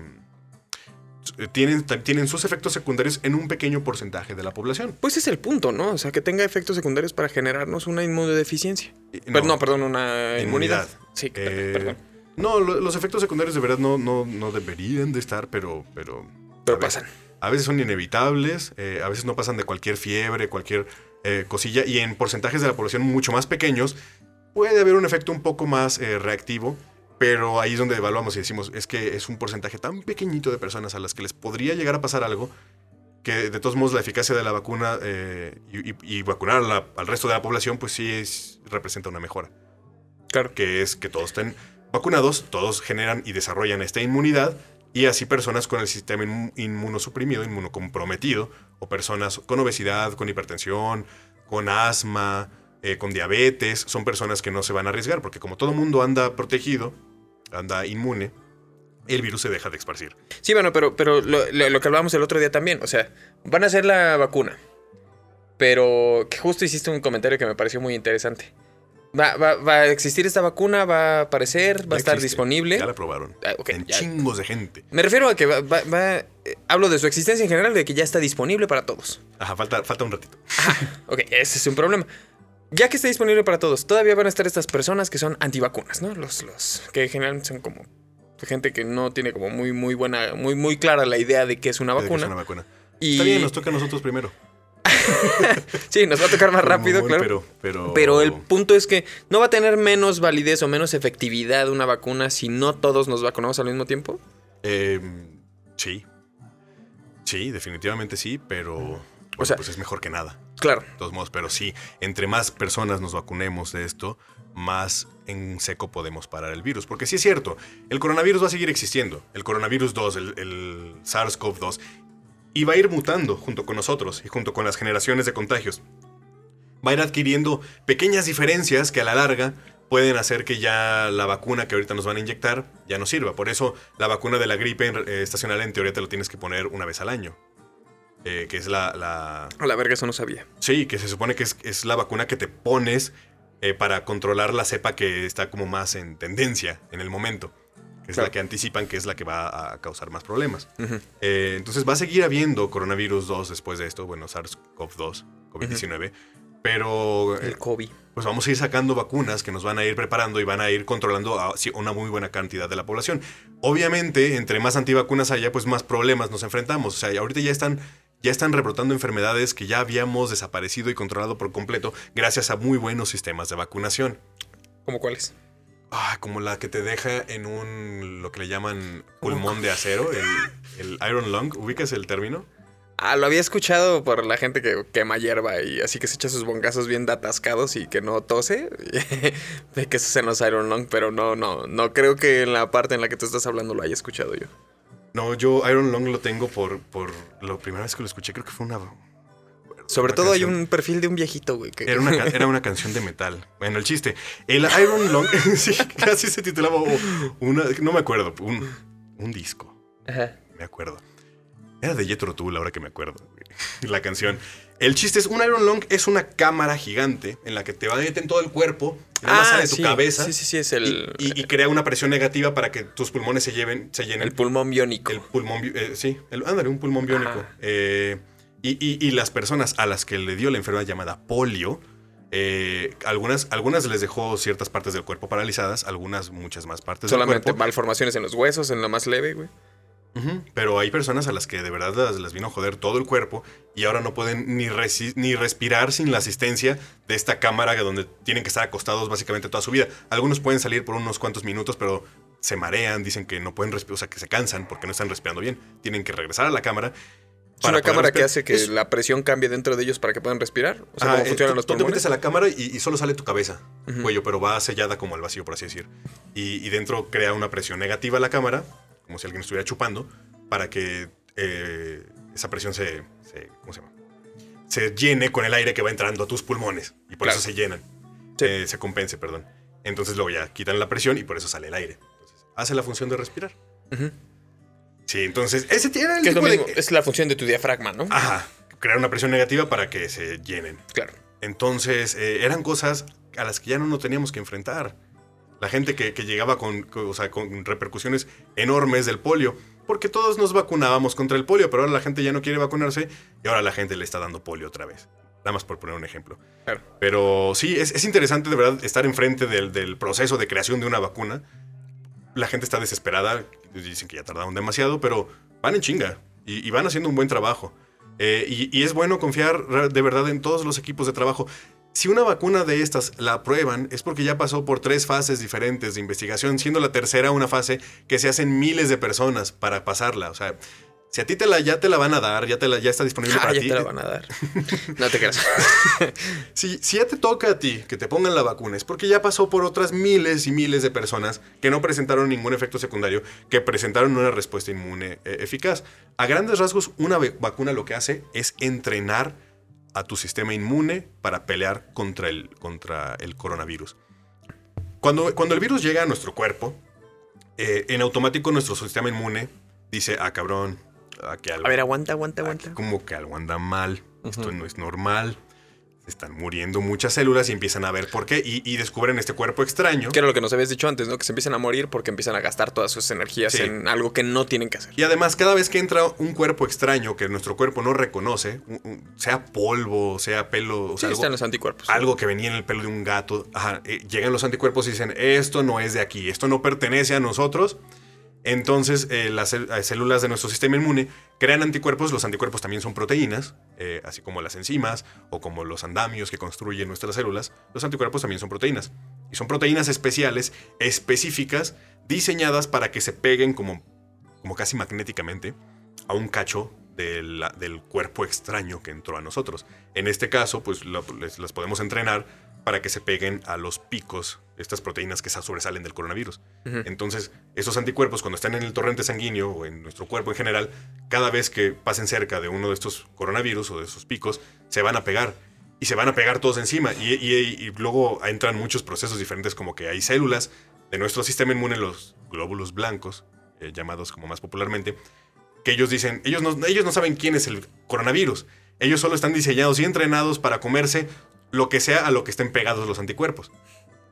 tienen, tienen sus efectos secundarios en un pequeño porcentaje de la población. Pues es el punto, ¿no? O sea, que tenga efectos secundarios para generarnos una inmunodeficiencia. Y- Pero no, perdón, una inmunidad. Inmunidad. Sí, Eh, perdón. No, lo- los efectos secundarios de verdad no, no, no deberían de estar, pero... Pero, Pero a pasan. veces- a veces son inevitables, eh, a veces no pasan de cualquier fiebre, cualquier eh, cosilla, y en porcentajes de la población mucho más pequeños puede haber un efecto un poco más eh, reactivo, pero ahí es donde evaluamos y decimos, es que es un porcentaje tan pequeñito de personas a las que les podría llegar a pasar algo, que de todos modos la eficacia de la vacuna eh, y, vacunar la- al resto de la población, pues sí es, representa una mejora Claro. que es que todos estén vacunados, todos generan y desarrollan esta inmunidad y así personas con el sistema inmu- inmunosuprimido, inmunocomprometido, o personas con obesidad, con hipertensión, con asma, eh, con diabetes, son personas que no se van a arriesgar porque como todo mundo anda protegido, anda inmune, el virus se deja de esparcir. Sí, bueno, pero, pero lo, que hablábamos el otro día también, o sea, van a hacer la vacuna. Pero justo hiciste un comentario que me pareció muy interesante. Va, va- va a existir esta vacuna, va a aparecer, va Ya a estar existe, disponible. Ya la probaron. Ah, en ya. chingos de gente. Me refiero a que va, va- va- eh, hablo de su existencia en general, de que ya está disponible para todos. Ajá, falta, falta un ratito. Ok, ese es un problema. Ya que está disponible para todos, todavía van a estar estas personas que son antivacunas, ¿no? Los, los que generalmente son como gente que no tiene como muy, muy buena, muy, muy clara la idea de que es una vacuna. Y Está bien, nos toca a nosotros primero. sí, nos va a tocar más rápido, claro. Pero, pero, Pero el punto es que no va a tener menos validez o menos efectividad una vacuna si no todos nos vacunamos al mismo tiempo. Eh, sí. Sí, definitivamente sí, pero bueno, sea- pues es mejor que nada. Claro. De todos modos, pero sí, entre más personas nos vacunemos de esto, más en seco podemos parar el virus. Porque sí es cierto, el coronavirus va a seguir existiendo. El coronavirus 2, el, el SARS-CoV-2, y va a ir mutando junto con nosotros y junto con las generaciones de contagios. Va a ir adquiriendo pequeñas diferencias que a la larga pueden hacer que ya la vacuna que ahorita nos van a inyectar ya no sirva. Por eso la vacuna de la gripe eh, estacional en teoría te lo tienes que poner una vez al año. Eh, que es la, la, A la verga, eso no sabía. Sí, que se supone que es, es la vacuna que te pones eh, para controlar la cepa que está como más en tendencia en el momento. Que es la que anticipan que es la que va a causar más problemas. Eh, entonces va a seguir habiendo coronavirus 2 después de esto, bueno, SARS-CoV-2, COVID-19. Pero El COVID. pues vamos a ir sacando vacunas que nos van a ir preparando y van a ir controlando a una muy buena cantidad de la población. Obviamente, entre más antivacunas haya, pues más problemas nos enfrentamos. O sea, ahorita ya están, ya están rebrotando enfermedades que ya habíamos desaparecido y controlado por completo gracias a muy buenos sistemas de vacunación. ¿Cómo cuáles? Ah, como la que te deja en un, lo que le llaman pulmón de acero, el, el iron lung. ¿Ubicas el término? Ah, lo había escuchado por la gente que quema hierba y así que se echa sus bongazos bien atascados y que no tose. de que eso se nos Iron Lung, pero no, no, no creo que en la parte en la que tú estás hablando lo haya escuchado yo. No, yo Iron Lung lo tengo por, por la primera vez que lo escuché, creo que fue una... Sobre todo hay un perfil de un viejito, güey. Que... Era una, era una canción de metal. Bueno, el chiste. El Iron Lung, sí, casi se titulaba o- una, no me acuerdo, un, un disco, Ajá. me acuerdo. Era de Jethro Tull, ahora que me acuerdo, la canción. El chiste es, un Iron Lung es una cámara gigante en la que te va a meter en todo el cuerpo, y nada más sale de tu Ah, sí, cabeza, Sí, sí, sí, es el, y, y- y crea una presión negativa para que tus pulmones se lleven, se llenen. el pulmón biónico. El pulmón, eh, sí, el, ándale, un pulmón biónico. Eh, y, y- y las personas a las que le dio la enfermedad llamada polio, eh, algunas, algunas les dejó ciertas partes del cuerpo paralizadas, algunas muchas más partes Solamente del cuerpo. malformaciones en los huesos, en la más leve, güey. Pero hay personas a las que de verdad las, las vino a joder todo el cuerpo y ahora no pueden ni, ni respirar sin la asistencia de esta cámara donde tienen que estar acostados básicamente toda su vida. Algunos pueden salir por unos cuantos minutos, pero se marean, dicen que no pueden respirar, o sea, que se cansan porque no están respirando bien. Tienen que regresar a la cámara. Es una cámara que hace que Es- la presión cambie dentro de ellos para que puedan respirar. O sea, cómo eh, funcionan tú- los tú te pulmones. metes a la cámara y, y solo sale tu cabeza, cuello, pero va sellada como al vacío, por así decir. Y, y dentro crea una presión negativa a la cámara, como si alguien estuviera chupando, para que eh, esa presión se, se- ¿cómo se llama? Se llene con el aire que va entrando a tus pulmones. Y por Claro. eso se llenan. Sí. Eh, se compense, perdón. Entonces luego ya quitan la presión y por eso sale el aire. Entonces, hace la función de respirar. Ujú. Sí, entonces ese tiene el Que es lo tipo de- mismo, es la función de tu diafragma, ¿no? Ajá, crear una presión negativa para que se llenen. Claro. Entonces, eh, eran cosas a las que ya no nos teníamos que enfrentar. La gente que, que llegaba con, con- o sea, con repercusiones enormes del polio, porque todos nos vacunábamos contra el polio, pero ahora la gente ya no quiere vacunarse y ahora la gente le está dando polio otra vez. Nada más por poner un ejemplo. Claro. Pero sí, es, es interesante de verdad estar enfrente del, del proceso de creación de una vacuna. La gente está desesperada, dicen que ya tardaron demasiado, pero van en chinga y, van haciendo un buen trabajo. Eh, y, y es bueno confiar de verdad en todos los equipos de trabajo. Si una vacuna de estas la aprueban, es porque ya pasó por tres fases diferentes de investigación, siendo la tercera una fase que se hacen miles de personas para pasarla. O sea, si a ti te la, ya te la van a dar, ya, te la, ya está disponible Ah, para ya ti. te la van a dar. No te creas. Si, si ya te toca a ti que te pongan la vacuna, es porque ya pasó por otras miles y miles de personas que no presentaron ningún efecto secundario, que presentaron una respuesta inmune eh, eficaz. A grandes rasgos, una vacuna lo que hace es entrenar a tu sistema inmune para pelear contra el, contra el coronavirus. Cuando, cuando el virus llega a nuestro cuerpo, eh, en automático nuestro sistema inmune dice, ah, cabrón, aquí algo A ver, aguanta, aguanta, Aquí aguanta. como que algo anda mal, esto no es normal. Se están muriendo muchas células y empiezan a ver por qué y, y descubren este cuerpo extraño. Que era lo que nos habías dicho antes, ¿no? Que se empiezan a morir porque empiezan a gastar todas sus energías Sí. en algo que no tienen que hacer. Y además, cada vez que entra un cuerpo extraño que nuestro cuerpo no reconoce, sea polvo, sea pelo, o Sí, algo, están los anticuerpos. algo que venía en el pelo de un gato, ajá, eh, llegan los anticuerpos y dicen, esto no es de aquí, esto no pertenece a nosotros. Entonces, eh, las eh, células de nuestro sistema inmune crean anticuerpos. Los anticuerpos también son proteínas, eh, así como las enzimas o como los andamios que construyen nuestras células. Los anticuerpos también son proteínas. Y son proteínas especiales, específicas, diseñadas para que se peguen como, como casi magnéticamente a un cacho de la- del cuerpo extraño que entró a nosotros. En este caso, pues las podemos entrenar para que se peguen a los picos estas proteínas que sa- sobresalen del coronavirus. Entonces, esos anticuerpos, cuando están en el torrente sanguíneo o en nuestro cuerpo en general, cada vez que pasen cerca de uno de estos coronavirus o de esos picos, se van a pegar. Y se van a pegar todos encima. Y, y- y luego entran muchos procesos diferentes, como que hay células de nuestro sistema inmune, los glóbulos blancos, eh, llamados como más popularmente, que ellos dicen, ellos no, ellos no saben quién es el coronavirus. Ellos solo están diseñados y entrenados para comerse lo que sea a lo que estén pegados los anticuerpos.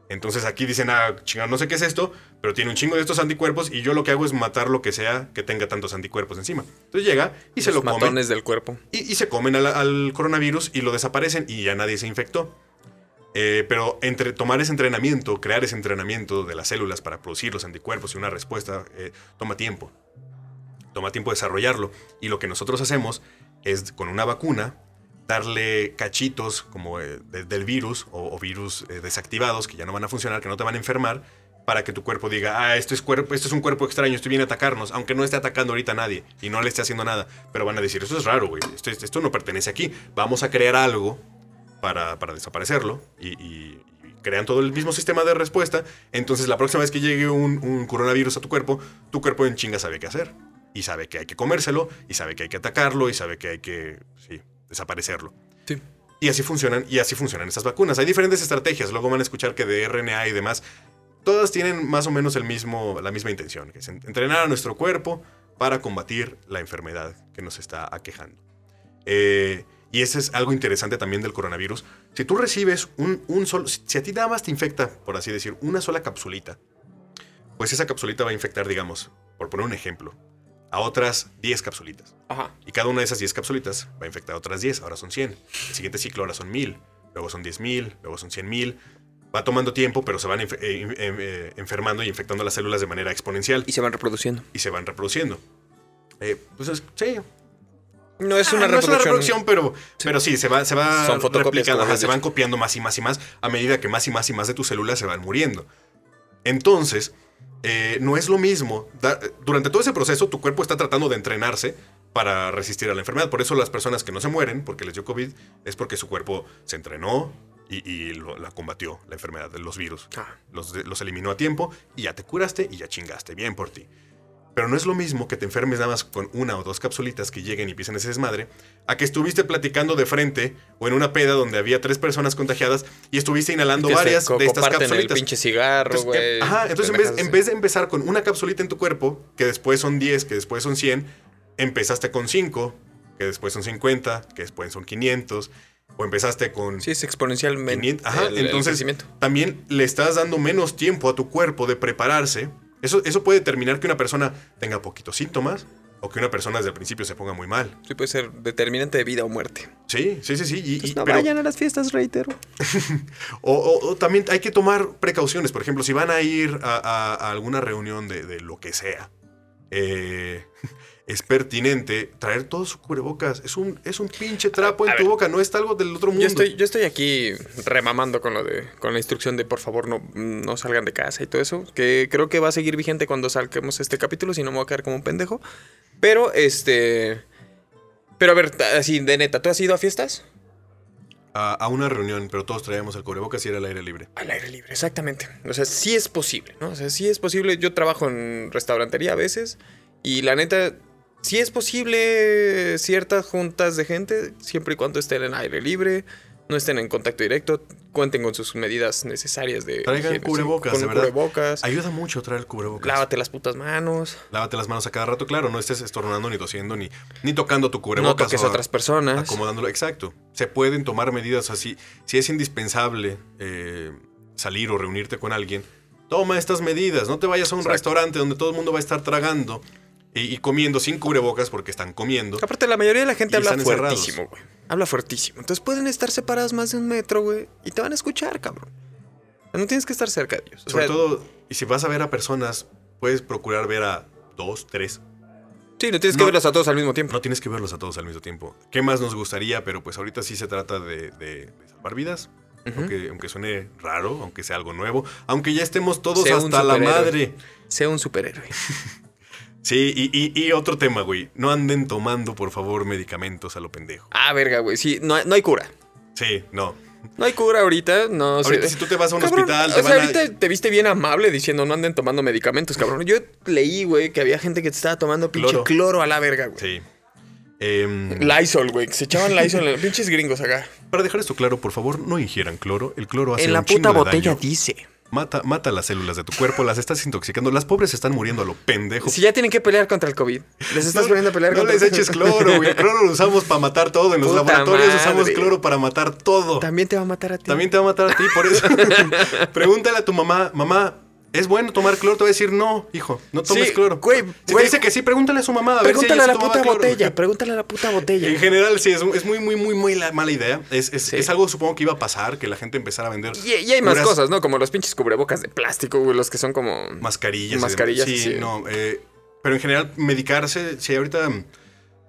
Entonces aquí dicen, ah, chingado, no sé qué es esto, pero tiene un chingo de estos anticuerpos y yo lo que hago es matar lo que sea que tenga tantos anticuerpos encima. Entonces llega y se lo comen. matones del cuerpo. Y, y se comen al, al coronavirus y lo desaparecen y ya nadie se infectó. Eh, pero entre tomar ese entrenamiento, crear ese entrenamiento de las células para producir los anticuerpos y una respuesta, eh, toma tiempo. Toma tiempo desarrollarlo. Y lo que nosotros hacemos es con una vacuna darle cachitos como eh, de- del virus o, virus eh, desactivados que ya no van a funcionar, que no te van a enfermar, para que tu cuerpo diga, ah, esto es, cuerpo, esto es un cuerpo extraño, esto viene a atacarnos, aunque no esté atacando ahorita a nadie y no le esté haciendo nada. Pero van a decir, esto es raro, esto, no pertenece aquí, vamos a crear algo para, desaparecerlo y crean todo el mismo sistema de respuesta. Entonces la próxima vez que llegue un, un coronavirus a tu cuerpo, tu cuerpo en chinga sabe qué hacer. Y sabe que hay que comérselo, y sabe que hay que atacarlo, y sabe que hay que, sí, desaparecerlo. Sí. Y así funcionan, y así funcionan estas vacunas. Hay diferentes estrategias, luego van a escuchar que de RNA y demás, todas tienen más o menos el mismo, la misma intención, que es en- entrenar a nuestro cuerpo para combatir la enfermedad que nos está aquejando. Eh, y ese es algo interesante también del coronavirus. Si tú recibes un, un solo, si si a ti nada más te infecta, por así decir, una sola capsulita, pues esa capsulita va a infectar, digamos, por poner un ejemplo, a otras 10 capsulitas. Ajá. Y cada una de esas 10 capsulitas va a infectar a otras 10, ahora son 100. El siguiente ciclo ahora son 1000, luego son 10.000, luego son 100.000. Va tomando tiempo, pero se van eh, em- eh, enfermando y infectando las células de manera exponencial Y se van reproduciendo. y se van reproduciendo. Eh, pues es- sí. No es Ah, una no es una reproducción. pero, pero sí, se va, se va Son replicando, ajá, se van copiando más y más y más a medida que más y más y más de tus células se van muriendo. Entonces, eh, no es lo mismo. da- durante todo ese proceso, tu cuerpo está tratando de entrenarse para resistir a la enfermedad. Por eso las personas que no se mueren porque les dio COVID es porque su cuerpo se entrenó y, y lo- la combatió, la enfermedad, los virus. Ah. Los, los eliminó a tiempo y ya te curaste y ya chingaste. Bien por ti. Pero no es lo mismo que te enfermes nada más con una o dos capsulitas que lleguen y pisen ese desmadre, a que estuviste platicando de frente o en una peda donde había tres personas contagiadas y estuviste inhalando Que varias de estas comparten el capsulitas. pinche cigarro, Entonces, ajá, entonces en vez, pendejadas en vez de empezar con una capsulita en tu cuerpo, que después son 10, que después son 100, empezaste con 5, que después son 50, que después son 500, o empezaste con. Sí, es exponencialmente. 500, ajá, el- entonces también le estás dando menos tiempo a tu cuerpo de prepararse. Eso, eso puede determinar que una persona tenga poquitos síntomas o que una persona desde el principio se ponga muy mal. Sí, puede ser determinante de vida o muerte. Sí, sí, sí, sí. y- Pues no pero- vayan a las fiestas, reitero. o, o- o también hay que tomar precauciones. Por ejemplo, si van a ir a, a- a alguna reunión de, de lo que sea, eh, es pertinente traer todo su cubrebocas. Es un, es un pinche trapo A en tu boca, no está algo del otro mundo. Yo estoy, yo estoy aquí remamando con lo de, con la instrucción de por favor no, no salgan de casa y todo eso, que creo que va a seguir vigente cuando salquemos este capítulo, si no me voy a quedar como un pendejo. Pero este, pero a ver, así de neta, ¿tú has ido a fiestas? A, una reunión, pero todos traíamos el cubrebocas y era al aire libre. Al aire libre, exactamente. O sea, sí es posible, ¿no? O sea, sí es posible. Yo trabajo en restaurantería a veces y la neta, sí es posible ciertas juntas de gente, siempre y cuando estén en aire libre, no estén en contacto directo, cuenten con sus medidas necesarias de Traigan cubrebocas, con de verdad. cubrebocas, Ayuda mucho traer cubrebocas. lávate las putas manos, Lávate las manos a cada rato, claro, no estés estornudando ni tosiendo ni, ni tocando tu no cubrebocas. toques o a otras personas. Acomodándolo, exacto. Se pueden tomar medidas así. Si es indispensable eh, salir o reunirte con alguien, toma estas medidas. No te vayas a un Exacto. restaurante donde todo el mundo va a estar tragando y, y comiendo sin cubrebocas porque están comiendo. Aparte, la mayoría de la gente habla fuertísimo, güey. Habla fuertísimo. Entonces pueden estar separados más de un metro, güey. Y te van a escuchar, cabrón. No tienes que estar cerca de ellos. O Sobre sea, todo, y si vas a ver a personas, puedes procurar ver a dos, tres. Sí, no tienes que verlos a todos al mismo tiempo. No tienes que verlos a todos al mismo tiempo. ¿Qué más nos gustaría? Pero pues ahorita sí se trata de, de- de salvar vidas. Aunque, aunque suene raro, aunque sea algo nuevo, aunque ya estemos todos Sea hasta la madre. Sea un superhéroe. Sí, y, y- y otro tema, güey. No anden tomando, por favor, medicamentos a lo pendejo. Ah, verga, güey. Sí, no, hay- no hay cura. Sí, no. No hay cura ahorita, no sé. Ahorita si tú te vas a un Cabrón, hospital, te o sea, a- ahorita te viste bien amable diciendo no anden tomando medicamentos, cabrón. Yo leí, güey, que había gente que te estaba tomando pinche Cloro. cloro, a la verga, güey. Sí. Em, Lysol, güey. que Se echaban Lysol, en- pinches gringos acá. para dejar esto claro, por favor, no ingieran cloro. El cloro hace En la un puta de botella daño. dice. Mata, mata las células de tu cuerpo, las estás intoxicando. Las pobres están muriendo a lo pendejo. Si ya tienen que pelear contra el COVID, les estás no, poniendo a pelear no contra les eches cloro, güey. El cloro lo usamos para matar todo. En los Puta laboratorios madre. usamos cloro para matar todo. También te va a matar a ti. También te va a matar a ti, por eso. Pregúntale a tu mamá, mamá, ¿es bueno tomar cloro? Te va a decir, no, hijo, no tomes Sí, cloro. güey, si güey. te dice que sí, pregúntale a su mamá. A ver si Pregúntale a la puta cloro. botella. Pregúntale a la puta botella. En general, sí, es, es muy, muy, muy, muy la- mala idea. Es, es, Sí. es algo, supongo, que iba a pasar, que la gente empezara a vender Y, y hay más cosas, ¿no? Como los pinches cubrebocas de plástico, güey, los que son como. Mascarillas. Mascarillas. Sí, sí. no. eh, pero en general, medicarse, si ahorita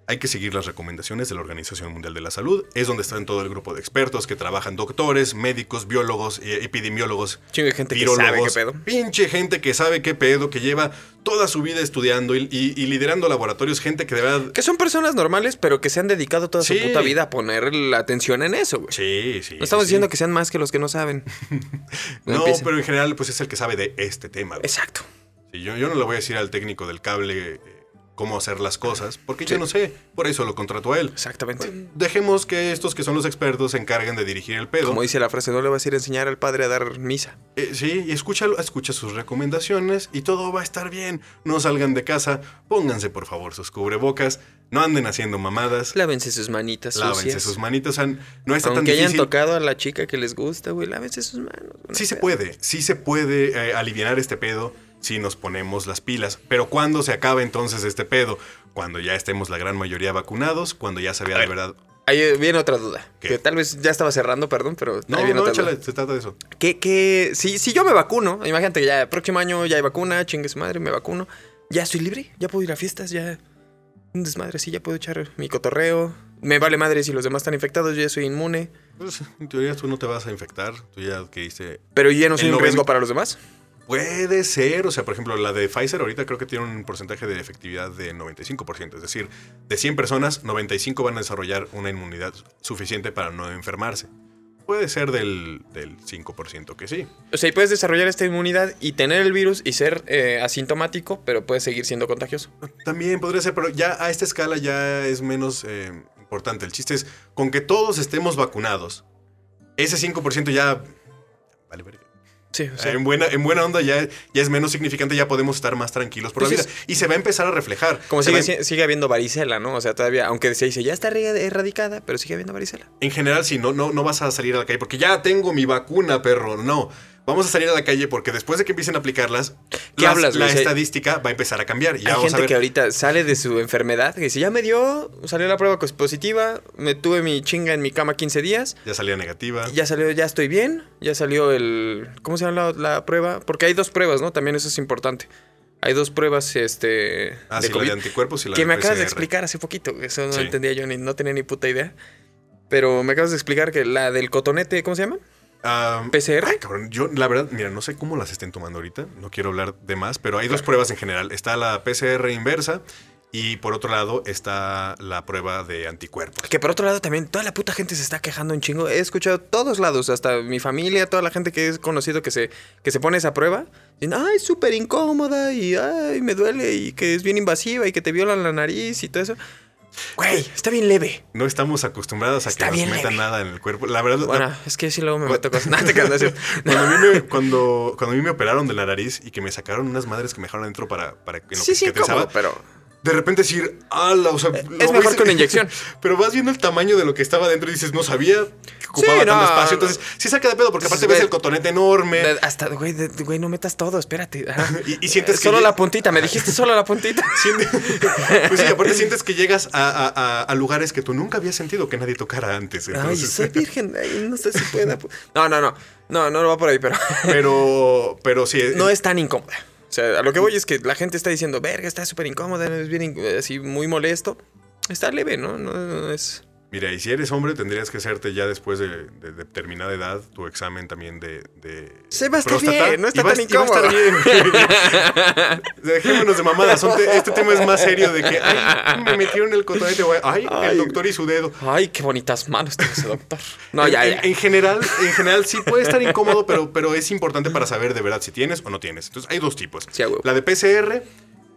hay que seguir las recomendaciones de la Organización Mundial de la Salud. Es donde están todo el grupo de expertos que trabajan doctores, médicos, biólogos, eh, epidemiólogos, Chingo de gente que sabe qué pedo. Pinche gente que sabe qué pedo, que lleva toda su vida estudiando y, y- y liderando laboratorios. Gente que de verdad... Que son personas normales, pero que se han dedicado toda Sí. su puta vida a poner la atención en eso, güey. Sí, sí. No estamos sí, diciendo que sean más que los que no saben. No, pero en general, pues es el que sabe de este tema. güey. Exacto. Sí, yo, yo no le voy a decir al técnico del cable cómo hacer las cosas, porque yo Sí. no sé. Por eso lo contrato a él. Exactamente. Dejemos que estos que son los expertos se encarguen de dirigir el pedo. Como dice la frase, no le vas a ir a enseñar al padre a dar misa. Eh, sí, y escucha, escucha sus recomendaciones y todo va a estar bien. No salgan de casa, pónganse por favor sus cubrebocas, no anden haciendo mamadas, Lávense sus manitas lávense sucias. sus manitas. o sea, no está tan Aunque hayan difícil. tocado a la chica que les gusta, güey, lávense sus manos. Sí se puede, sí se puede eh, aliviar este pedo si nos ponemos las pilas. Pero ¿cuándo se acaba entonces este pedo? Cuando ya estemos la gran mayoría vacunados, cuando ya se vea de verdad. Ahí viene otra duda. ¿Qué? Que tal vez ya estaba cerrando, perdón, pero No, ahí viene no, otra échale, duda. se trata de eso. Que, que si, si yo me vacuno, imagínate que ya el próximo año ya hay vacuna, chingue su madre, me vacuno, ya estoy libre, ya puedo ir a fiestas, ya un desmadre, sí, ya puedo echar mi cotorreo. Me vale madre si los demás están infectados, yo ya soy inmune. Pues, en teoría tú no te vas a infectar, tú ya adquiriste Pero ya no soy un riesgo para los demás. Puede ser, o sea, por ejemplo, la de Pfizer ahorita creo que tiene un porcentaje de efectividad de 95%, es decir, de 100 personas, 95 van a desarrollar una inmunidad suficiente para no enfermarse. Puede ser del, del 5% que sí. O sea, y puedes desarrollar esta inmunidad y tener el virus y ser eh, asintomático, pero puedes seguir siendo contagioso. También podría ser, pero ya a esta escala ya es menos eh, importante. El chiste es, con que todos estemos vacunados, ese 5% ya... Vale, verga. Sí, sea, en, buena, en buena onda ya, ya es menos significante, ya podemos estar más tranquilos por Pues la es- vida. Y se va a empezar a reflejar. como sigue, sigue habiendo varicela, ¿no? O sea, todavía, aunque se dice ya está erradicada, pero sigue habiendo varicela. En general, sí, no, no, no vas a salir a la calle porque ya tengo mi vacuna, perro. No. Vamos a salir a la calle porque después de que empiecen a aplicarlas, ¿Qué las- hablas, la güey? O sea, estadística va a empezar a cambiar. Y Hay a gente ver. que ahorita sale de su enfermedad, que dice, ya me dio, salió la prueba positiva, me tuve mi chinga en mi cama 15 días, Ya salía negativa. ya salió, ya estoy bien, ya salió el... ¿Cómo se llama la, la prueba? Porque hay dos pruebas, ¿no? También eso es importante. Hay dos pruebas, este... Ah, de sí, la COVID, de anticuerpos y la que de me acabas de explicar hace poquito, eso no Sí. entendía yo, ni no tenía ni puta idea. Pero me acabas de explicar que la del cotonete, ¿cómo se llama? Ah, PCR. Ay, cabrón, yo la verdad, mira, no sé cómo las estén tomando ahorita, no quiero hablar de más, pero hay dos pruebas en general. Está la PCR inversa y por otro lado está la prueba de anticuerpos. Que por otro lado también toda la puta gente se está quejando un chingo. He escuchado todos lados, hasta mi familia, toda la gente que he conocido que se, que se pone esa prueba. Dicen, ay, súper incómoda y ay, me duele y que es bien invasiva y que te violan la nariz y todo eso. Güey, está bien leve. No estamos acostumbrados a Está que nos metan leve. nada en el cuerpo. La verdad, Bueno, es que sí luego me meto cosas. Nada, te. Cuando a, mí me, cuando, cuando a mí me operaron de la nariz y que me sacaron unas madres que me dejaron adentro para, para que en lo Sí, que sí, cómodo, pero... de repente decir, ala, o sea, es mejor una inyección. Pero vas viendo el tamaño de lo que estaba dentro y dices, no sabía ocupaba Sí, tanto no, espacio. no. Entonces, sí saca de pedo, porque aparte ves el cotonete enorme. Hasta, güey, güey, no metas todo, espérate. Y- y sientes que Solo la puntita, me dijiste solo la puntita. Pues sí, aparte sientes que llegas a, a- a- a lugares que tú nunca habías sentido que nadie tocara antes. Ay, Entonces, soy virgen, ay, no sé si pueda. No, no, no. No, no, no va por ahí, pero. pero, pero sí. no es tan incómoda. O sea, a lo que voy es que la gente está diciendo, verga, está súper incómoda, es bien así muy molesto. Está leve, ¿no? No, no es. Mira, y si eres hombre, tendrías que hacerte ya después de, de determinada edad tu examen también de. de Se va a estar bien, no está Y va- tan y va a estar bien. Dejémonos de mamadas. te- este tema es más serio de que, ay, me metieron el cotonete. Ay, Ay. el doctor y su dedo. Ay, qué bonitas manos tiene ese doctor. No, En- ya, en, ya. en general, en general sí puede estar incómodo, pero, pero es importante para saber de verdad si tienes o no tienes. Entonces hay dos tipos. Sí. La de PCR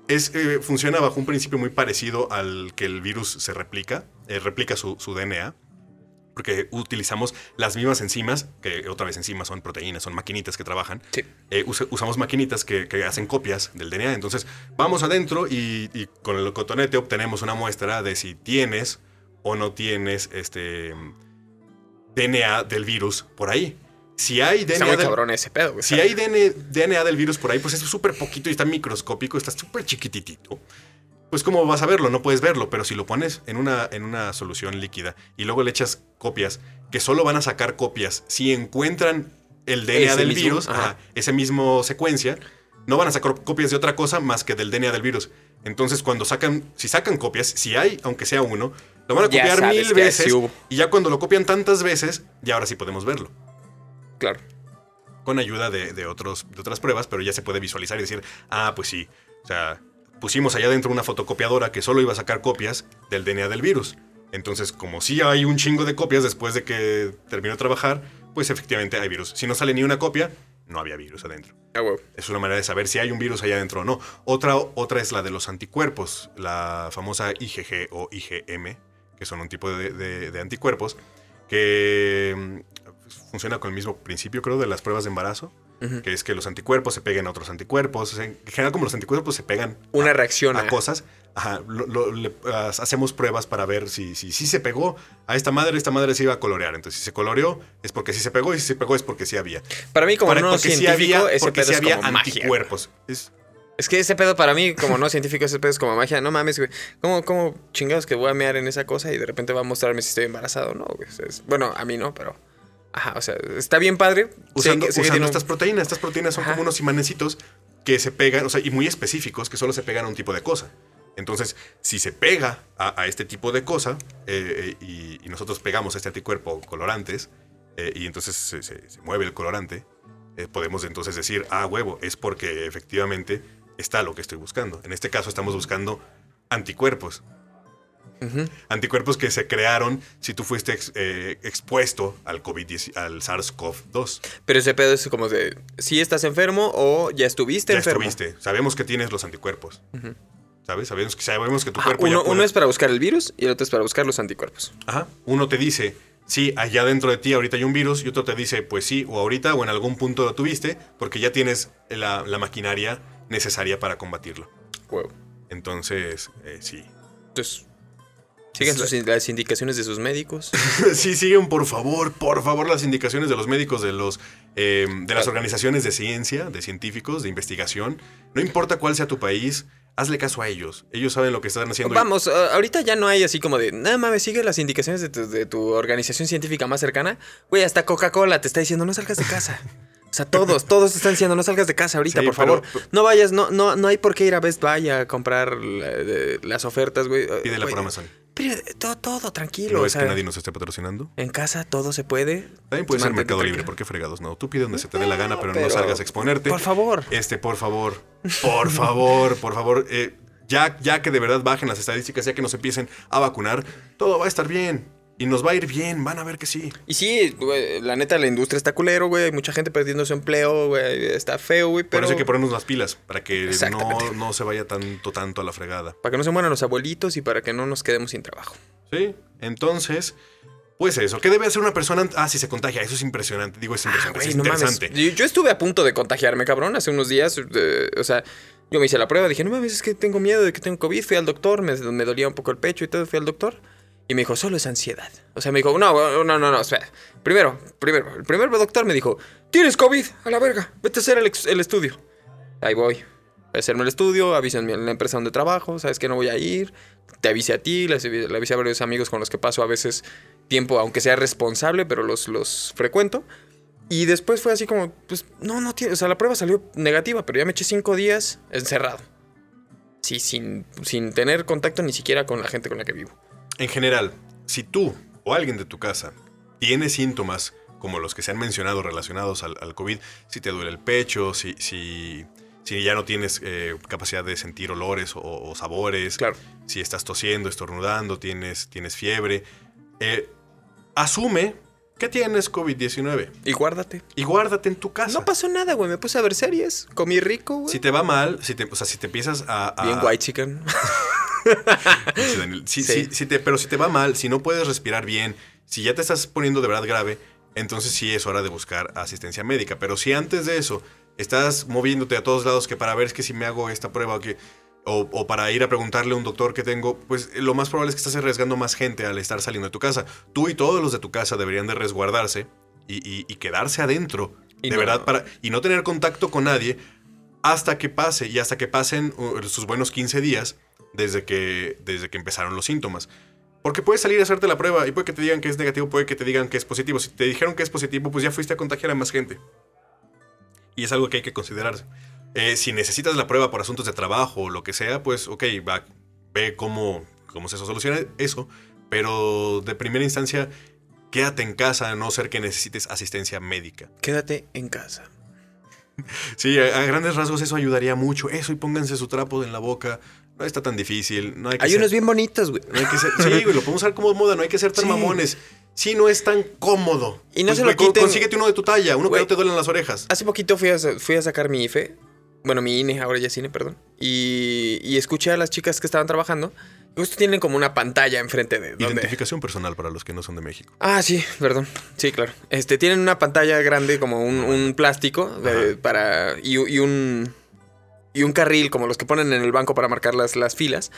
es, eh, funciona bajo un principio muy parecido al que el virus se replica, eh, replica su, su DNA. porque utilizamos las mismas enzimas, que otra vez enzimas son proteínas, son maquinitas que trabajan. Sí. Eh, usa- usamos maquinitas que, que hacen copias del DNA. Entonces, vamos adentro y, y con el cotonete obtenemos una muestra de si tienes o no tienes este DNA del virus por ahí. Si hay Está DNA muy del, cabrón ese pedo, güey. si hay DNA, DNA del virus por ahí, pues es súper poquito y está microscópico, está súper chiquititito. Pues cómo vas a verlo, no puedes verlo, pero si lo pones en una, en una solución líquida y luego le echas copias, que solo van a sacar copias si encuentran el DNA Ese del mismo, virus, ajá. ajá, ese mismo secuencia, no van a sacar copias de otra cosa más que del DNA del virus. Entonces cuando sacan, si sacan copias, si hay, aunque sea uno, lo van a Ya copiar mil veces sí y ya cuando lo copian tantas veces, ya ahora sí podemos verlo Claro. con ayuda de, de otros, de otras pruebas, pero ya se puede visualizar y decir, ah, pues sí. O sea, pusimos allá dentro una fotocopiadora que solo iba a sacar copias del DNA del virus. Entonces, como sí hay un chingo de copias después de que terminó de trabajar, pues efectivamente hay virus. Si no sale ni una copia, no había virus adentro. Ah. Es una manera de saber si hay un virus allá adentro o no. Otra, otra es la de los anticuerpos, la famosa IgG o IgM, que son un tipo de, de- de anticuerpos que mm, funciona con el mismo principio, creo, de las pruebas de embarazo, Que es que los anticuerpos se peguen a otros anticuerpos. O sea, en general, como los anticuerpos se pegan Una a, reacción a cosas, ajá, lo- lo- le- hacemos pruebas para ver si, si, si se pegó a esta madre, esta madre se iba a colorear. Entonces, si se coloreó, es porque sí se pegó, y si se pegó, es porque sí había. Para mí, como Para- no porque sí científico, había, ese porque pedo sí es había como magia. güey. anticuerpos. Es- Es que ese pedo para mí, como no científico, ese pedo es como magia. No mames, güey. ¿Cómo, cómo chingados que voy a mear en esa cosa y de repente va a mostrarme si estoy embarazado? No, güey. O es- bueno, a mí no, pero... Ajá, o sea, está bien padre. Usando, tiene estas proteínas. Estas proteínas son Ajá. como unos imanecitos que se pegan, o sea, y muy específicos, que solo se pegan a un tipo de cosa. Entonces, si se pega a, a este tipo de cosa eh, eh, y, y nosotros pegamos a este anticuerpo colorantes eh, y entonces se, se- se mueve el colorante, podemos entonces decir, ah, huevo, es porque efectivamente está lo que estoy buscando. En este caso estamos buscando anticuerpos. Anticuerpos que se crearon si tú fuiste ex- eh, expuesto al COVID, al SARS-CoV-2. Pero ese pedo es como de... Si estás enfermo o ya estuviste Ya enfermo. estuviste. Sabemos que tienes los anticuerpos. ¿Sabes? Sabemos que, sabemos que tu Ajá, cuerpo ya uno, puede- uno es para buscar el virus y el otro es para buscar los anticuerpos. Ajá. Uno te dice, sí, allá dentro de ti ahorita hay un virus, y otro te dice, pues sí, o ahorita o en algún punto lo tuviste, porque ya tienes la, la maquinaria necesaria para combatirlo. Huevo. Entonces, eh, sí. Entonces, sigan Es la- sus- las indicaciones de sus médicos. sí, siguen por favor, por favor, las indicaciones de los médicos, de los eh, de las organizaciones de ciencia, de científicos, de investigación. No importa cuál sea tu país, hazle caso a ellos. Ellos saben lo que están haciendo. Vamos, ah, ahorita ya no hay así como de, nada mames, sigue las indicaciones de tu, de tu organización científica más cercana. Güey, hasta Coca-Cola te está diciendo, no salgas de casa. O sea, todos, todos están diciendo, no salgas de casa ahorita, Sí, por pero- favor. No vayas, no, no, no hay por qué ir a Best Buy a comprar la- de- las ofertas, güey. Pídela Güey, por Amazon. Pero todo, todo, tranquilo. ¿No o es sea, que nadie nos esté patrocinando? En casa todo se puede. También puede ser Mercado Libre. ¿por qué fregados? No, tú pide donde se te dé la gana, pero, no salgas a exponerte. Por favor. Este, por favor, por favor, por favor, eh, ya, ya que de verdad bajen las estadísticas, ya que nos empiecen a vacunar, todo va a estar bien. Y nos va a ir bien, van a ver que sí. Y sí, güey, la neta, la industria está culero, güey. Hay mucha gente perdiendo su empleo, güey. Está feo, güey. Por Pero eso hay que ponernos las pilas, para que no, no se vaya tanto, tanto a la fregada. para que no se mueran los abuelitos y para que no nos quedemos sin trabajo. ¿Sí? Entonces, pues eso. ¿Qué debe hacer una persona? Ah, si se contagia. Eso es impresionante. Digo, es Ah, impresionante. güey, es no mames. interesante. Yo, yo estuve a punto de contagiarme, cabrón, hace unos días. eh, o sea, yo me hice la prueba, dije, no mames, es que tengo miedo de que tengo COVID. Fui al doctor, me, me dolía un poco el pecho y todo, fui al doctor. Y me dijo, solo es ansiedad. O sea, me dijo, no, no, no, no, espera. Primero, primero, el primer doctor me dijo, tienes COVID, a la verga, vete a hacer el, el estudio. Ahí voy. A hacerme el estudio, avísenme en la empresa donde trabajo, sabes que no voy a ir. Te avisé a ti, le avisé a varios amigos con los que paso a veces tiempo, aunque sea responsable, pero los, los frecuento. Y después fue así como, pues, no, no tiene, o sea, la prueba salió negativa, pero ya me eché cinco días encerrado. Sí, sin, sin tener contacto ni siquiera con la gente con la que vivo. En general, si tú o alguien de tu casa tiene síntomas como los que se han mencionado relacionados al, al COVID, si te duele el pecho, si, si, si ya no tienes eh, capacidad de sentir olores o, o sabores, Claro. si estás tosiendo, estornudando, tienes, tienes fiebre, eh, asume que tienes COVID-19 Y guárdate. y guárdate en tu casa. No pasó nada, güey. Me puse a ver series, comí rico, güey. Si te va mal, si te, o sea, si te empiezas a... a- Bien white chicken. Sí, Daniel. Si- Sí. si- si te- pero si te va mal, si no puedes respirar bien, Si ya te estás poniendo de verdad grave, entonces sí es hora de buscar asistencia médica. Pero si antes de eso estás moviéndote a todos lados que para ver es que si me hago esta prueba o que o, para ir a preguntarle a un doctor que tengo, pues lo más probable es que estás arriesgando más gente al estar saliendo de tu casa. Tú y todos los de tu casa deberían de resguardarse y, quedarse adentro, de verdad, para, y no tener contacto con nadie hasta que pase y hasta que pasen uh, sus buenos 15 días desde que, desde que empezaron los síntomas. Porque puedes salir a hacerte la prueba y puede que te digan que es negativo, puede que te digan que es positivo. Si te dijeron que es positivo, pues ya fuiste a contagiar a más gente. Y es algo que hay que considerarse. Eh, si necesitas la prueba por asuntos de trabajo o lo que sea, pues ok, va, ve cómo, cómo se soluciona eso. Pero de primera instancia, quédate en casa a no ser que necesites asistencia médica. Quédate en casa. Sí, a, grandes rasgos eso ayudaría mucho. Eso y pónganse su trapo en la boca. No está tan difícil. No hay, hay unos bien bonitos, güey. sí, güey, lo podemos usar como moda. No hay que ser tan mamones. Sí, no es tan cómodo. Y no pues, se lo quiten. Consíguete uno de tu talla, uno que no te duelen las orejas. Hace poquito fui a, fui a sacar mi IFE bueno, mi INE, ahora ya cine, perdón. Y, y escuché a las chicas que estaban trabajando. Justo tienen como una pantalla enfrente de. Identificación personal para los que no son de México. Ah, sí, perdón. Sí, claro. Este, tienen una pantalla grande, como un, plástico, para. Y, un. Y un carril, como los que ponen en el banco para marcar las, las filas.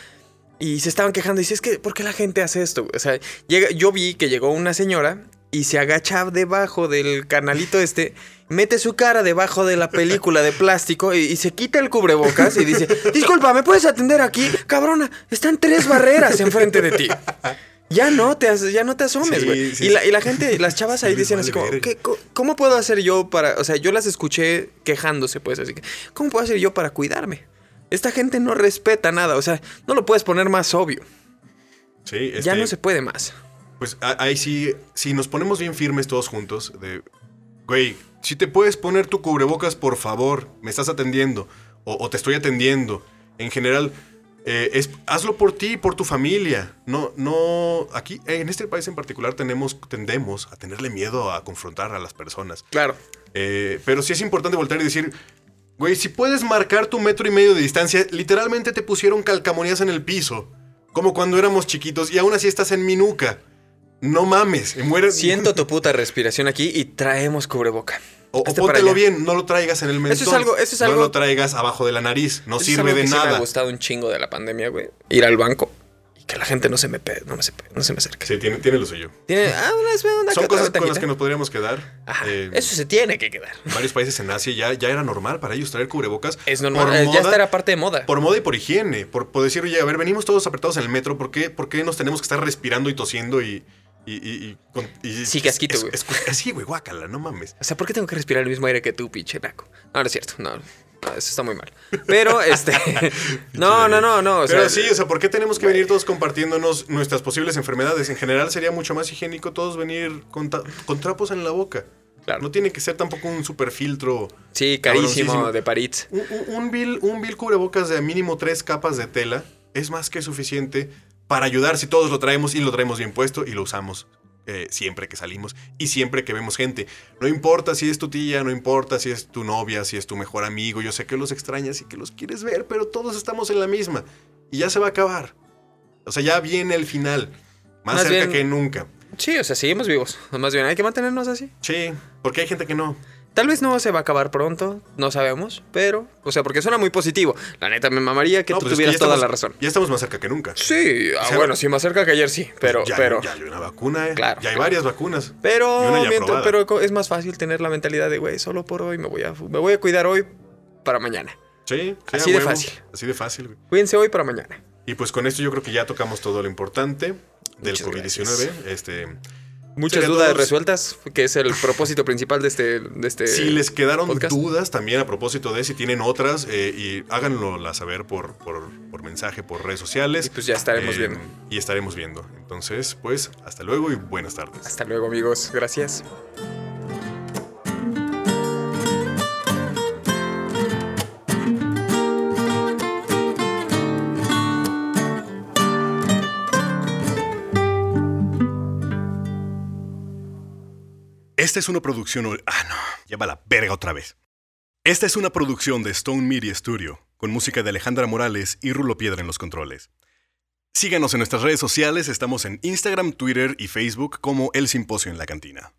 Y se estaban quejando. Y dice, es que, ¿por qué la gente hace esto? O sea, llega, yo vi que llegó una señora y se agacha debajo del canalito este, mete su cara debajo de la película de plástico y, se quita el cubrebocas y dice, disculpa, ¿me puedes atender aquí? Cabrona, están tres barreras enfrente de ti. Ya no te, ya no te asomes, güey. y, la, gente, las chavas ahí dicen así como, ¿cómo puedo hacer yo para...? O sea, yo las escuché quejándose, pues, así que, ¿cómo puedo hacer yo para cuidarme? Esta gente no respeta nada, o sea, no lo puedes poner más obvio. Sí, Ya no este se puede más. Pues ahí sí, si nos ponemos bien firmes todos juntos, de, güey, si te puedes poner tu cubrebocas, por favor, me estás atendiendo, o, te estoy atendiendo. En general, eh, es, hazlo por ti, por tu familia. No, no, aquí, en este país en particular tenemos, tendemos a tenerle miedo a confrontar a las personas. Claro. Eh, pero sí es importante voltear y decir, güey, si puedes marcar tu metro y medio de distancia, literalmente te pusieron calcamonías en el piso, como cuando éramos chiquitos, y aún así estás en mi nuca. No mames, mueres. Siento tu puta respiración aquí y traemos cubreboca. O, póntelo bien, no lo traigas en el mentón. Eso es algo, eso es algo. No lo traigas abajo de la nariz, no sirve de nada. Sí me ha gustado un chingo de la pandemia, güey. Ir al banco y que la gente no se me no me, no se me acerque. Sí, tiene, tiene lo suyo. Tiene, ah, una, Son cosas con las que nos podríamos quedar. Eh, eso se tiene que quedar. En varios países en Asia ya, ya era normal para ellos traer cubrebocas. Es normal, eh, ya está era parte de moda. Por moda y por higiene. Por, por decir, oye, a ver, venimos todos apretados en el metro, ¿por qué, ¿por qué nos tenemos que estar respirando y tosiendo y y, y, y, sí, casquito, güey. Así, güey, guácala, no mames. O sea, ¿por qué tengo que respirar el mismo aire que tú, pinche naco? No, no es cierto, no. eso está muy mal. Pero, este. no, no, no, no. Pero sí, o sea, ¿por qué tenemos que venir todos compartiéndonos nuestras posibles enfermedades? En general sería mucho más higiénico todos venir con, con trapos en la boca. Claro. No tiene que ser tampoco un super filtro. Sí, carísimo de París. Un, un, bill, un bill cubrebocas de mínimo tres capas de tela es más que suficiente para ayudar si todos lo traemos y lo traemos bien puesto y lo usamos eh, siempre que salimos y siempre que vemos gente. No importa si es tu tía, no importa si es tu novia, si es tu mejor amigo, yo sé que los extrañas y que los quieres ver, pero todos estamos en la misma y ya se va a acabar. O sea, ya viene el final, más, cerca que nunca. Sí, o sea, seguimos vivos. Más bien, hay que mantenernos así. Sí, porque hay gente que no. Tal vez no se va a acabar pronto, no sabemos, pero, o sea, porque suena muy positivo. La neta, me mamaría que tú pues tuvieras toda la razón. Ya estamos más cerca que nunca. Sí, ah, bueno, sí, más cerca que ayer sí, pero... Ya, pero, ya hay una vacuna, ¿eh? Claro. Ya hay varias vacunas. Pero, pero es más fácil tener la mentalidad de, güey, solo por hoy me voy a, me voy a cuidar hoy para mañana. Sí, así de fácil. Así de fácil, güey. Cuídense hoy para mañana. Y pues con esto yo creo que ya tocamos todo lo importante del COVID-19. Este... Muchas dudas resueltas, que es el propósito principal de este, de este Si les quedaron dudas también a propósito de si tienen otras, eh, y háganlo saber por, por, por, mensaje, por redes sociales. Y pues ya estaremos eh, viendo. Y estaremos viendo. Entonces, pues, hasta luego y buenas tardes. Hasta luego, amigos. Gracias. Esta es una producción... Ah, no, lleva la verga otra vez. Esta es una producción de Stone Media Studio, con música de Alejandra Morales y Rulo Piedra en los controles. Síganos en nuestras redes sociales, estamos en Instagram, Twitter y Facebook como El Simposio en la Cantina.